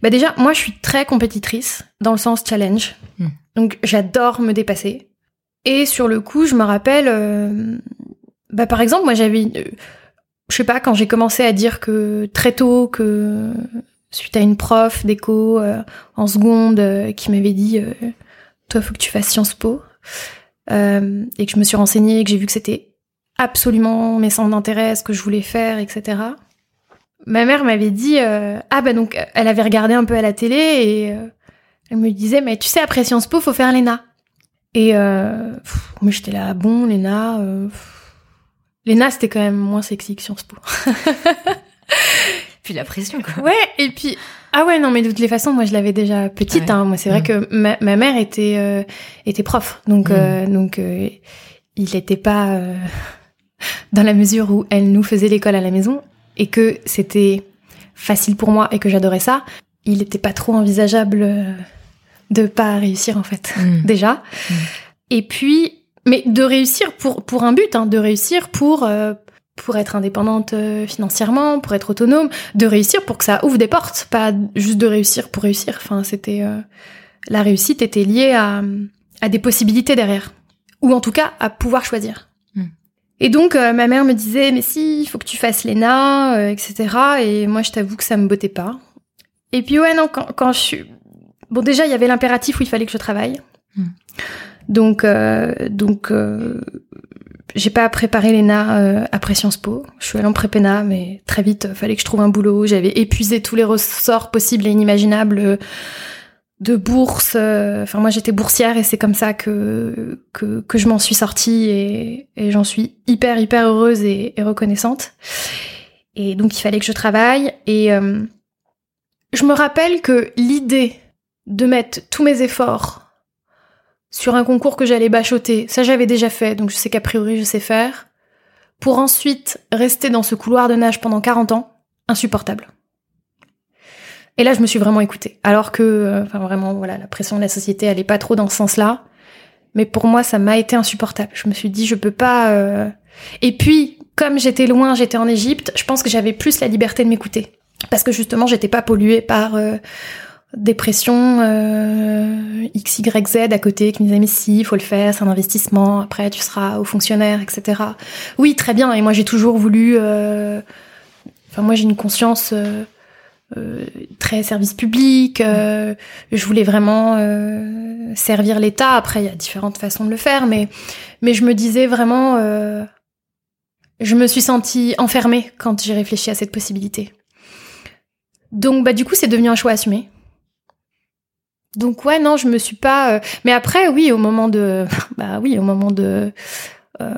bah déjà, moi, je suis très compétitrice dans le sens challenge. Hmm. Donc, j'adore me dépasser. Et sur le coup, je me rappelle, euh, bah par exemple, moi, j'avais, euh, je sais pas, quand j'ai commencé à dire que très tôt que suite à une prof d'éco euh, en seconde qui m'avait dit, toi, faut que tu fasses Sciences Po, et que je me suis renseignée, et que j'ai vu que c'était absolument mes centres d'intérêt, ce que je voulais faire, etc ma mère m'avait dit euh, ah bah donc elle avait regardé un peu à la télé et euh, elle me disait mais tu sais après Sciences Po faut faire l'ENA. Et euh, moi j'étais là bon l'ENA euh, l'ENA c'était quand même moins sexy que Sciences Po. Puis la pression quoi. Ouais et puis ah ouais non mais de toutes les façons moi je l'avais déjà petite hein. moi c'est vrai mm. que ma, ma, mère était euh, était prof. Donc mm. donc il n'était pas dans la mesure où elle nous faisait l'école à la maison et que c'était facile pour moi et que j'adorais ça, il n'était pas trop envisageable euh, de pas réussir en fait mm. déjà. Mm. Et puis, mais de réussir pour pour un but, hein, de réussir pour euh, pour être indépendante euh, financièrement, pour être autonome, de réussir pour que ça ouvre des portes, pas juste de réussir pour réussir. Enfin, c'était la réussite était liée à à des possibilités derrière, ou en tout cas à pouvoir choisir. Et donc euh, ma mère me disait mais si, il faut que tu fasses l'ENA, euh, etc. Et moi je t'avoue que ça me bottait pas. Et puis ouais non quand, quand je suis bon déjà il y avait l'impératif où il fallait que je travaille. Hmm. Donc euh, donc j'ai pas préparé l'ENA après Sciences Po. Je suis allée en prépéna mais très vite fallait que je trouve un boulot. J'avais épuisé tous les ressorts possibles et inimaginables de bourse. Euh, enfin, moi, j'étais boursière et c'est comme ça que, que, que je m'en suis sortie et, et j'en suis hyper, hyper heureuse et, reconnaissante. Et donc, il fallait que je travaille. Et euh, je me rappelle que l'idée de mettre tous mes efforts sur un concours que j'allais bachoter, ça j'avais déjà fait, donc je sais qu'a priori je sais faire, pour ensuite rester dans ce couloir de nage pendant 40 ans, insupportable. Et là, je me suis vraiment écoutée. Alors que, euh, enfin vraiment, voilà, la pression de la société, elle est pas trop dans ce sens-là. Mais pour moi, ça m'a été insupportable. Je me suis dit, je peux pas. euh, Et puis, comme j'étais loin, j'étais en Égypte, je pense que j'avais plus la liberté de m'écouter, parce que justement, j'étais pas polluée par euh, des pressions euh, x, y, z à côté qui me disaient mais si, faut le faire, c'est un investissement. Après, tu seras au fonctionnaire, etc. Oui, très bien. Et moi, j'ai toujours voulu. euh, Enfin, moi, j'ai une conscience. euh, euh, très service public. euh, je voulais vraiment servir l'État. Après, il y a différentes façons de le faire, mais mais je me disais vraiment, je me suis sentie enfermée quand j'ai réfléchi à cette possibilité. Donc bah du coup, c'est devenu un choix assumé. Donc ouais, non, je me suis pas. euh, Mais après, oui, au moment de, bah oui, au moment de, euh,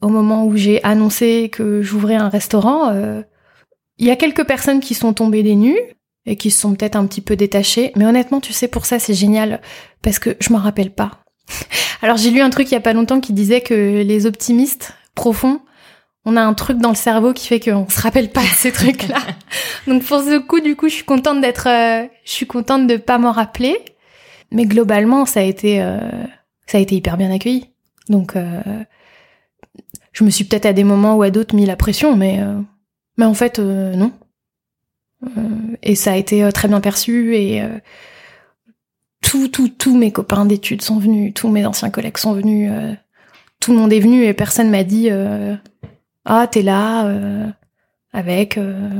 au moment où j'ai annoncé que j'ouvrais un restaurant. euh, il y a quelques personnes qui sont tombées des nues et qui se sont peut-être un petit peu détachées. Mais honnêtement, tu sais, pour ça, c'est génial parce que je m'en rappelle pas. Alors, j'ai lu un truc il y a pas longtemps qui disait que les optimistes profonds, on a un truc dans le cerveau qui fait qu'on se rappelle pas de ces trucs-là. Donc, pour ce coup, du coup, je suis contente d'être, euh, je suis contente de pas m'en rappeler. Mais globalement, ça a été, euh, ça a été hyper bien accueilli. Donc, euh, je me suis peut-être à des moments ou à d'autres mis la pression, mais mais en fait, non. Et ça a été très bien perçu et euh, tout, tout, tous mes copains d'études sont venus, tous mes anciens collègues sont venus, tout le monde est venu et personne m'a dit ah t'es là euh, avec euh,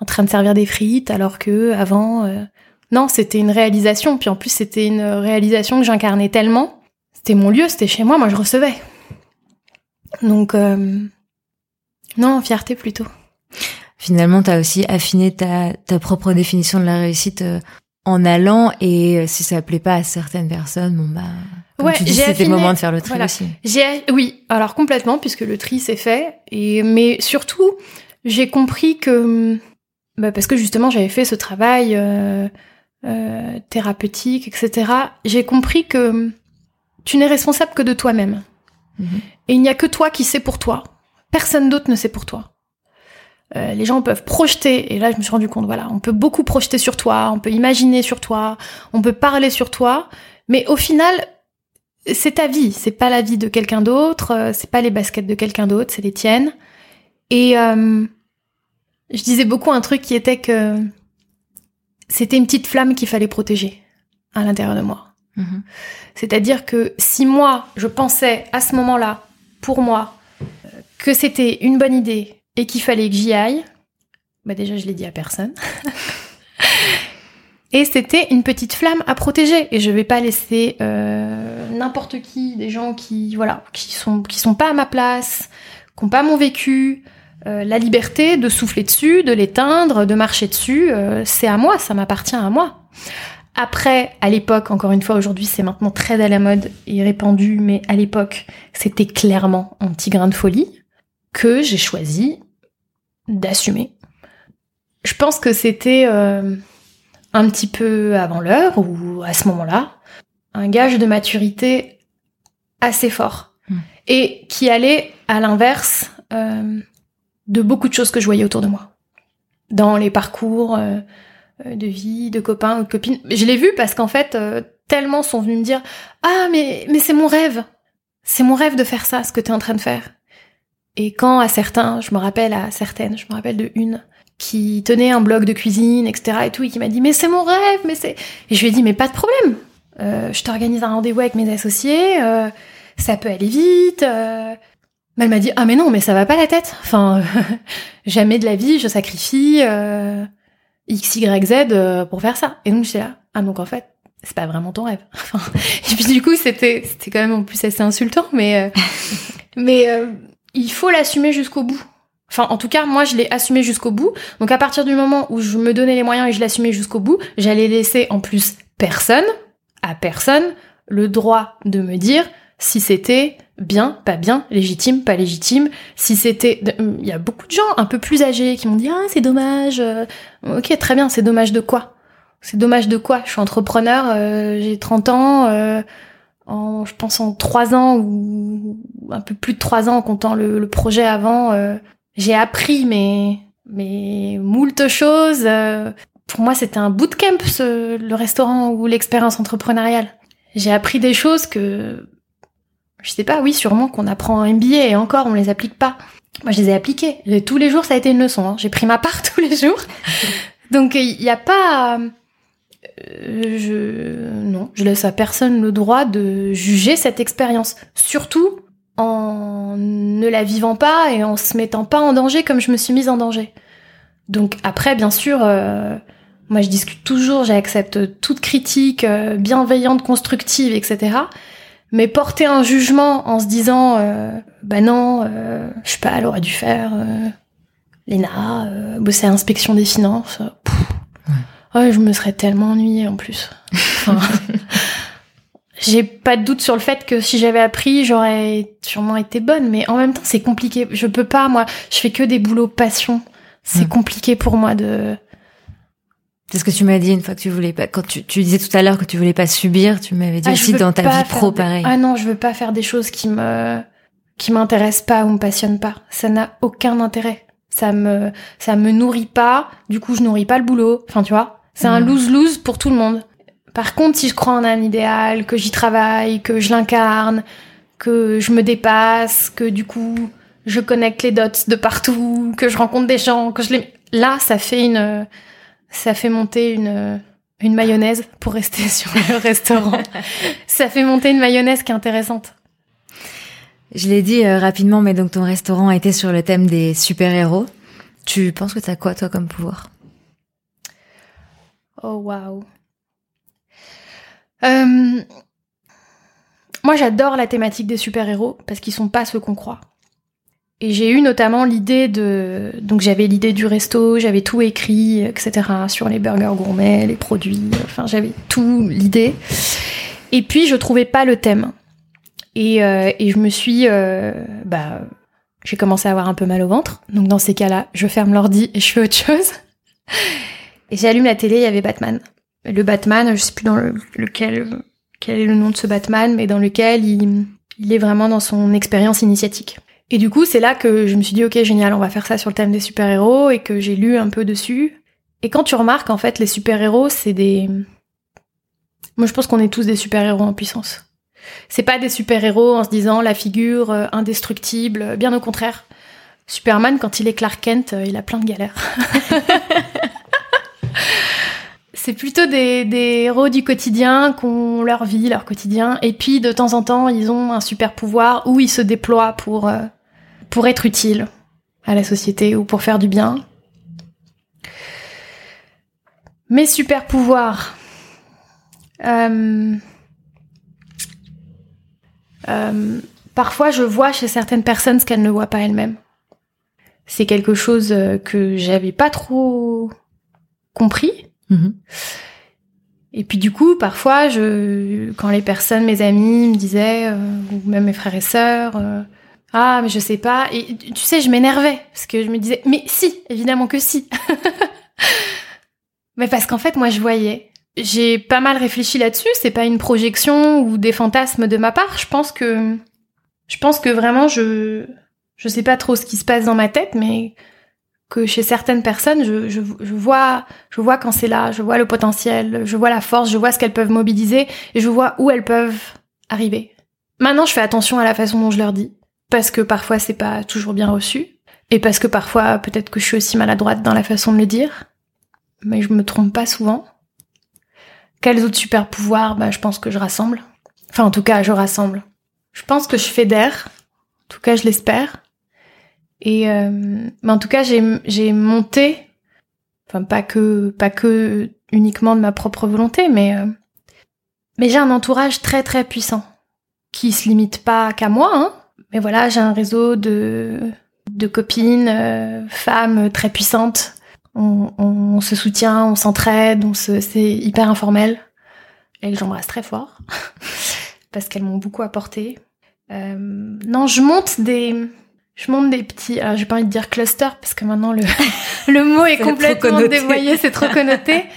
en train de servir des frites alors que avant euh, non c'était une réalisation. Puis en plus c'était une réalisation que j'incarnais tellement. C'était mon lieu c'était chez moi moi je recevais. Donc euh, non fierté plutôt. Finalement, tu as aussi affiné ta, ta propre définition de la réussite en allant et euh, si ça plaît pas à certaines personnes, bon bah comme Ouais, tu dis, c'était le moment de faire le tri voilà. aussi. J'ai oui, alors complètement puisque le tri s'est fait et mais surtout j'ai compris que bah, parce que justement j'avais fait ce travail euh, euh, thérapeutique etc. J'ai compris que tu n'es responsable que de toi-même Mhm. et il n'y a que toi qui sais pour toi. Personne d'autre ne sait pour toi. Euh, les gens peuvent projeter, et là je me suis rendu compte, voilà, on peut beaucoup projeter sur toi, on peut imaginer sur toi, on peut parler sur toi, mais au final, c'est ta vie, c'est pas la vie de quelqu'un d'autre, euh, c'est pas les baskets de quelqu'un d'autre, c'est les tiennes. Et euh, je disais beaucoup un truc qui était que c'était une petite flamme qu'il fallait protéger à l'intérieur de moi. Mhm. C'est-à-dire que si moi, je pensais à ce moment-là, pour moi, euh, que c'était une bonne idée et qu'il fallait que j'y aille, bah déjà je l'ai dit à personne. et c'était une petite flamme à protéger et je vais pas laisser euh, n'importe qui, des gens qui voilà, qui sont qui sont pas à ma place, qui ont pas mon vécu, euh, la liberté de souffler dessus, de l'éteindre, de marcher dessus, euh, c'est à moi, ça m'appartient à moi. Après, à l'époque, encore une fois, aujourd'hui, c'est maintenant très à la mode et répandu, mais à l'époque, c'était clairement un petit grain de folie que j'ai choisi d'assumer. Je pense que c'était euh, un petit peu avant l'heure ou à ce moment-là, un gage de maturité assez fort Mm. et qui allait à l'inverse euh, de beaucoup de choses que je voyais autour de moi. Dans les parcours euh, euh, de vie, de copains ou de copines. Je l'ai vu parce qu'en fait, euh, tellement sont venus me dire Ah, mais, mais c'est mon rêve. C'est mon rêve de faire ça, ce que tu es en train de faire. Et quand à certains, je me rappelle à certaines, je me rappelle de une qui tenait un blog de cuisine, etc. et tout, et qui m'a dit Mais c'est mon rêve, mais c'est. Et je lui ai dit Mais pas de problème. Euh, je t'organise un rendez-vous avec mes associés, euh, ça peut aller vite. euh. Mais elle m'a dit Ah, mais non, mais ça va pas la tête. Enfin, jamais de la vie, je sacrifie. euh, X, Y, Z euh, pour faire ça. Et donc j'étais là, ah donc en fait, c'est pas vraiment ton rêve. Et puis du coup, c'était c'était quand même en plus assez insultant, mais euh, mais il faut l'assumer jusqu'au bout. Enfin, en tout cas, moi, je l'ai assumé jusqu'au bout. Donc, à partir du moment où je me donnais les moyens et je l'assumais jusqu'au bout, j'allais laisser en plus personne, à personne, le droit de me dire si c'était bien, pas bien, légitime, pas légitime, si c'était... Il y a beaucoup de gens un peu plus âgés qui m'ont dit « Ah, c'est dommage. euh, Ok, très bien, c'est dommage de quoi? C'est dommage de quoi? Je suis entrepreneur, euh, j'ai 30 ans, euh, en, je pense en 3 ans ou un peu plus de 3 ans en comptant le, le projet avant, euh, j'ai appris, mais mais moult choses. Euh, pour moi, c'était un bootcamp, ce, le restaurant ou l'expérience entrepreneuriale. J'ai appris des choses que, je sais pas, oui, sûrement qu'on apprend en MBA et encore, on les applique pas. Moi, je les ai appliquées. Tous les jours, ça a été une leçon. Hein. J'ai pris ma part tous les jours. Donc, il n'y a pas... Euh, je... Non, je laisse à personne le droit de juger cette expérience. Surtout en ne la vivant pas et en se mettant pas en danger comme je me suis mise en danger. Donc après, bien sûr, euh, moi je discute toujours, j'accepte toute critique euh, bienveillante, constructive, etc. Mais porter un jugement en se disant, euh, bah non, je sais pas, elle aurait dû faire l'ENA, bosser à l'inspection des finances. ouais. Je me serais tellement ennuyée en plus. Enfin, j'ai pas de doute sur le fait que si j'avais appris, j'aurais sûrement été bonne, mais en même temps, c'est compliqué. Je peux pas, moi, je fais que des boulots passion. C'est compliqué pour moi de. C'est ce que tu m'as dit une fois que tu voulais pas. Quand tu, tu disais tout à l'heure que tu voulais pas subir, tu m'avais dit ah, aussi dans ta vie pro, pareil. Ah non, je veux pas faire des choses qui me qui m'intéressent pas ou me passionnent pas. Ça n'a aucun intérêt. Ça me ça me nourrit pas. Du coup, je nourris pas le boulot. Enfin, tu vois, c'est un lose lose pour tout le monde. Par contre, si je crois en un idéal, que j'y travaille, que je l'incarne, que je me dépasse, que du coup je connecte les dots de partout, que je rencontre des gens, que je les là, ça fait une ça fait monter une une mayonnaise pour rester sur le restaurant. ça fait monter une mayonnaise qui est intéressante. Je l'ai dit euh, rapidement, mais donc ton restaurant a été sur le thème des super-héros. Tu penses que t'as quoi toi comme pouvoir? Oh waouh. Euh, moi, j'adore la thématique des super-héros parce qu'ils sont pas ceux qu'on croit. Et j'ai eu notamment l'idée de... Donc j'avais l'idée du resto, j'avais tout écrit, etc. sur les burgers gourmets, les produits, enfin j'avais tout l'idée. Et puis je trouvais pas le thème. Et, euh, et je me suis... Euh, bah, j'ai commencé à avoir un peu mal au ventre. Donc dans ces cas-là, je ferme l'ordi et je fais autre chose. Et j'allume la télé, il y avait Batman le Batman, je sais plus dans lequel quel est le nom de ce Batman, mais dans lequel il, il est vraiment dans son expérience initiatique. Et du coup, c'est là que je me suis dit, ok, génial, on va faire ça sur le thème des super-héros, et que j'ai lu un peu dessus. Et quand tu remarques, en fait, les super-héros, c'est des... Moi, je pense qu'on est tous des super-héros en puissance. C'est pas des super-héros en se disant la figure euh, indestructible, bien au contraire. Superman, quand il est Clark Kent, euh, il a plein de galères. c'est plutôt des, héros du quotidien qui ont leur vie, leur quotidien, et puis de temps en temps ils ont un super pouvoir où ils se déploient pour euh, pour être utiles à la société ou pour faire du bien. Mes super pouvoirs. Euh, euh, parfois, je vois chez certaines personnes ce qu'elles ne voient pas elles-mêmes. C'est quelque chose que j'avais pas trop compris Mhm. Et puis du coup, parfois, quand les personnes, mes amis, me disaient, euh, ou même mes frères et sœurs, euh, ah mais je sais pas, et tu sais, je m'énervais parce que je me disais, mais si, évidemment que si. mais parce qu'en fait, moi, je voyais. J'ai pas mal réfléchi là-dessus. C'est pas une projection ou des fantasmes de ma part. Je pense que, je pense que vraiment, je, je sais pas trop ce qui se passe dans ma tête, mais que chez certaines personnes, je, vois, je vois quand c'est là, je vois le potentiel, je vois la force, je vois ce qu'elles peuvent mobiliser et je vois où elles peuvent arriver. Maintenant, je fais attention à la façon dont je leur dis parce que parfois c'est pas toujours bien reçu et parce que parfois peut-être que je suis aussi maladroite dans la façon de le dire, mais je me trompe pas souvent. Quels autres super pouvoirs Bah, je pense que je rassemble. Enfin, en tout cas, je rassemble. Je pense que je fédère. En tout cas, je l'espère. Et euh, mais en tout cas, j'ai monté, enfin pas que pas que uniquement de ma propre volonté, mais euh, mais j'ai un entourage très très puissant qui se limite pas qu'à moi. Hein. Mais voilà, j'ai un réseau de de copines, euh, femmes très puissantes. On, on, se soutient, on s'entraide, se, c'est hyper informel. Elles, j'embrasse très fort parce qu'elles m'ont beaucoup apporté. Euh, non, je monte des je monte des petits, alors j'ai pas envie de dire cluster parce que maintenant le, le mot est, complètement dévoyé, c'est trop connoté.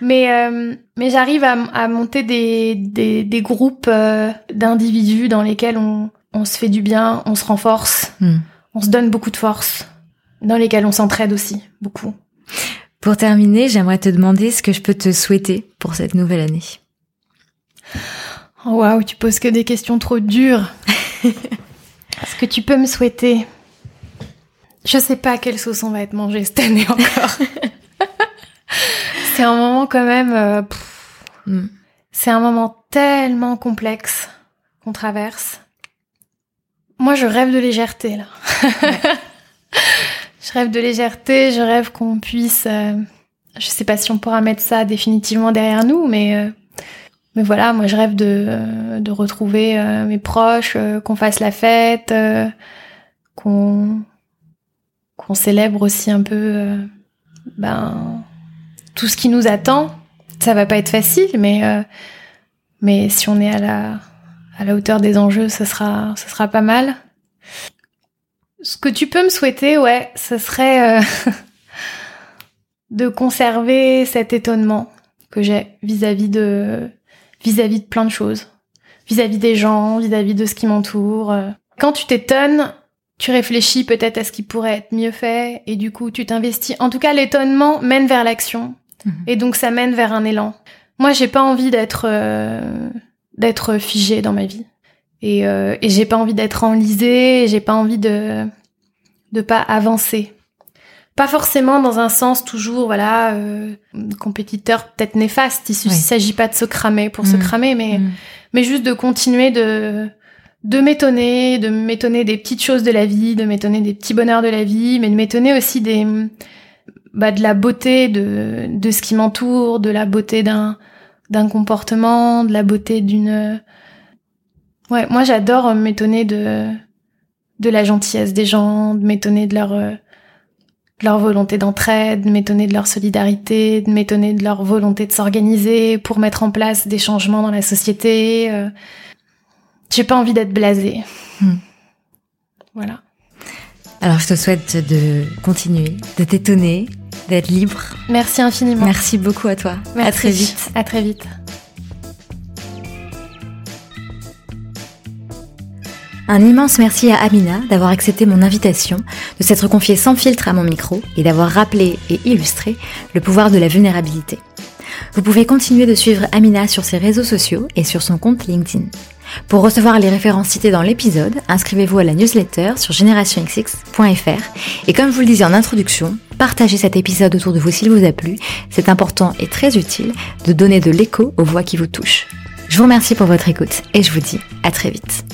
Mais, euh, mais j'arrive à, à, monter des, des, des groupes euh, d'individus dans lesquels on, on se fait du bien, on se renforce, hmm. on se donne beaucoup de force, dans lesquels on s'entraide aussi beaucoup. Pour terminer, j'aimerais te demander ce que je peux te souhaiter pour cette nouvelle année. Oh, waouh, tu poses que des questions trop dures. ce que tu peux me souhaiter Je sais pas quelle sauce on va être mangé cette année encore. c'est un moment quand même. Euh, hmm. C'est un moment tellement complexe qu'on traverse. Moi, je rêve de légèreté là. je rêve de légèreté. Je rêve qu'on puisse. Euh, je sais pas si on pourra mettre ça définitivement derrière nous, mais euh, mais voilà, moi je rêve de de retrouver mes proches, qu'on fasse la fête, qu'on qu'on célèbre aussi un peu ben tout ce qui nous attend. Ça va pas être facile, mais euh, mais si on est à la à la hauteur des enjeux, ce sera ce sera pas mal. Ce que tu peux me souhaiter, ouais, ce serait euh, de conserver cet étonnement que j'ai vis-à-vis de vis-à-vis de plein de choses, vis-à-vis des gens, vis-à-vis de ce qui m'entoure. Quand tu t'étonnes, tu réfléchis peut-être à ce qui pourrait être mieux fait et du coup tu t'investis. En tout cas, l'étonnement mène vers l'action Mhm. Et donc ça mène vers un élan. Moi, j'ai pas envie d'être euh, d'être figée dans ma vie. Et, euh, et j'ai pas envie d'être enlisée, j'ai pas envie de de pas avancer. Pas forcément dans un sens toujours voilà euh, compétiteur peut-être néfaste. Il s'agit pas de se cramer pour se mhm. cramer, mais mhm. mais juste de continuer de de m'étonner, de m'étonner des petites choses de la vie, de m'étonner des petits bonheurs de la vie, mais de m'étonner aussi des bah, de la beauté de, de ce qui m'entoure, de la beauté d'un d'un comportement, de la beauté d'une ouais, moi j'adore m'étonner de de la gentillesse des gens, de m'étonner de leur de leur volonté d'entraide, de m'étonner de leur solidarité, de m'étonner de leur volonté de s'organiser pour mettre en place des changements dans la société. Euh. J'ai pas envie d'être blasée. Hmm. Voilà. Alors je te souhaite de continuer, de t'étonner, d'être libre. Merci infiniment. Merci beaucoup à toi. À très vite. À très vite. Un immense merci à Amina d'avoir accepté mon invitation, de s'être confiée sans filtre à mon micro et d'avoir rappelé et illustré le pouvoir de la vulnérabilité. Vous pouvez continuer de suivre Amina sur ses réseaux sociaux et sur son compte LinkedIn. Pour recevoir les références citées dans l'épisode, inscrivez-vous à la newsletter sur generationxx.fr et comme je vous le disais en introduction, partagez cet épisode autour de vous s'il vous a plu. C'est important et très utile de donner de l'écho aux voix qui vous touchent. Je vous remercie pour votre écoute et je vous dis à très vite.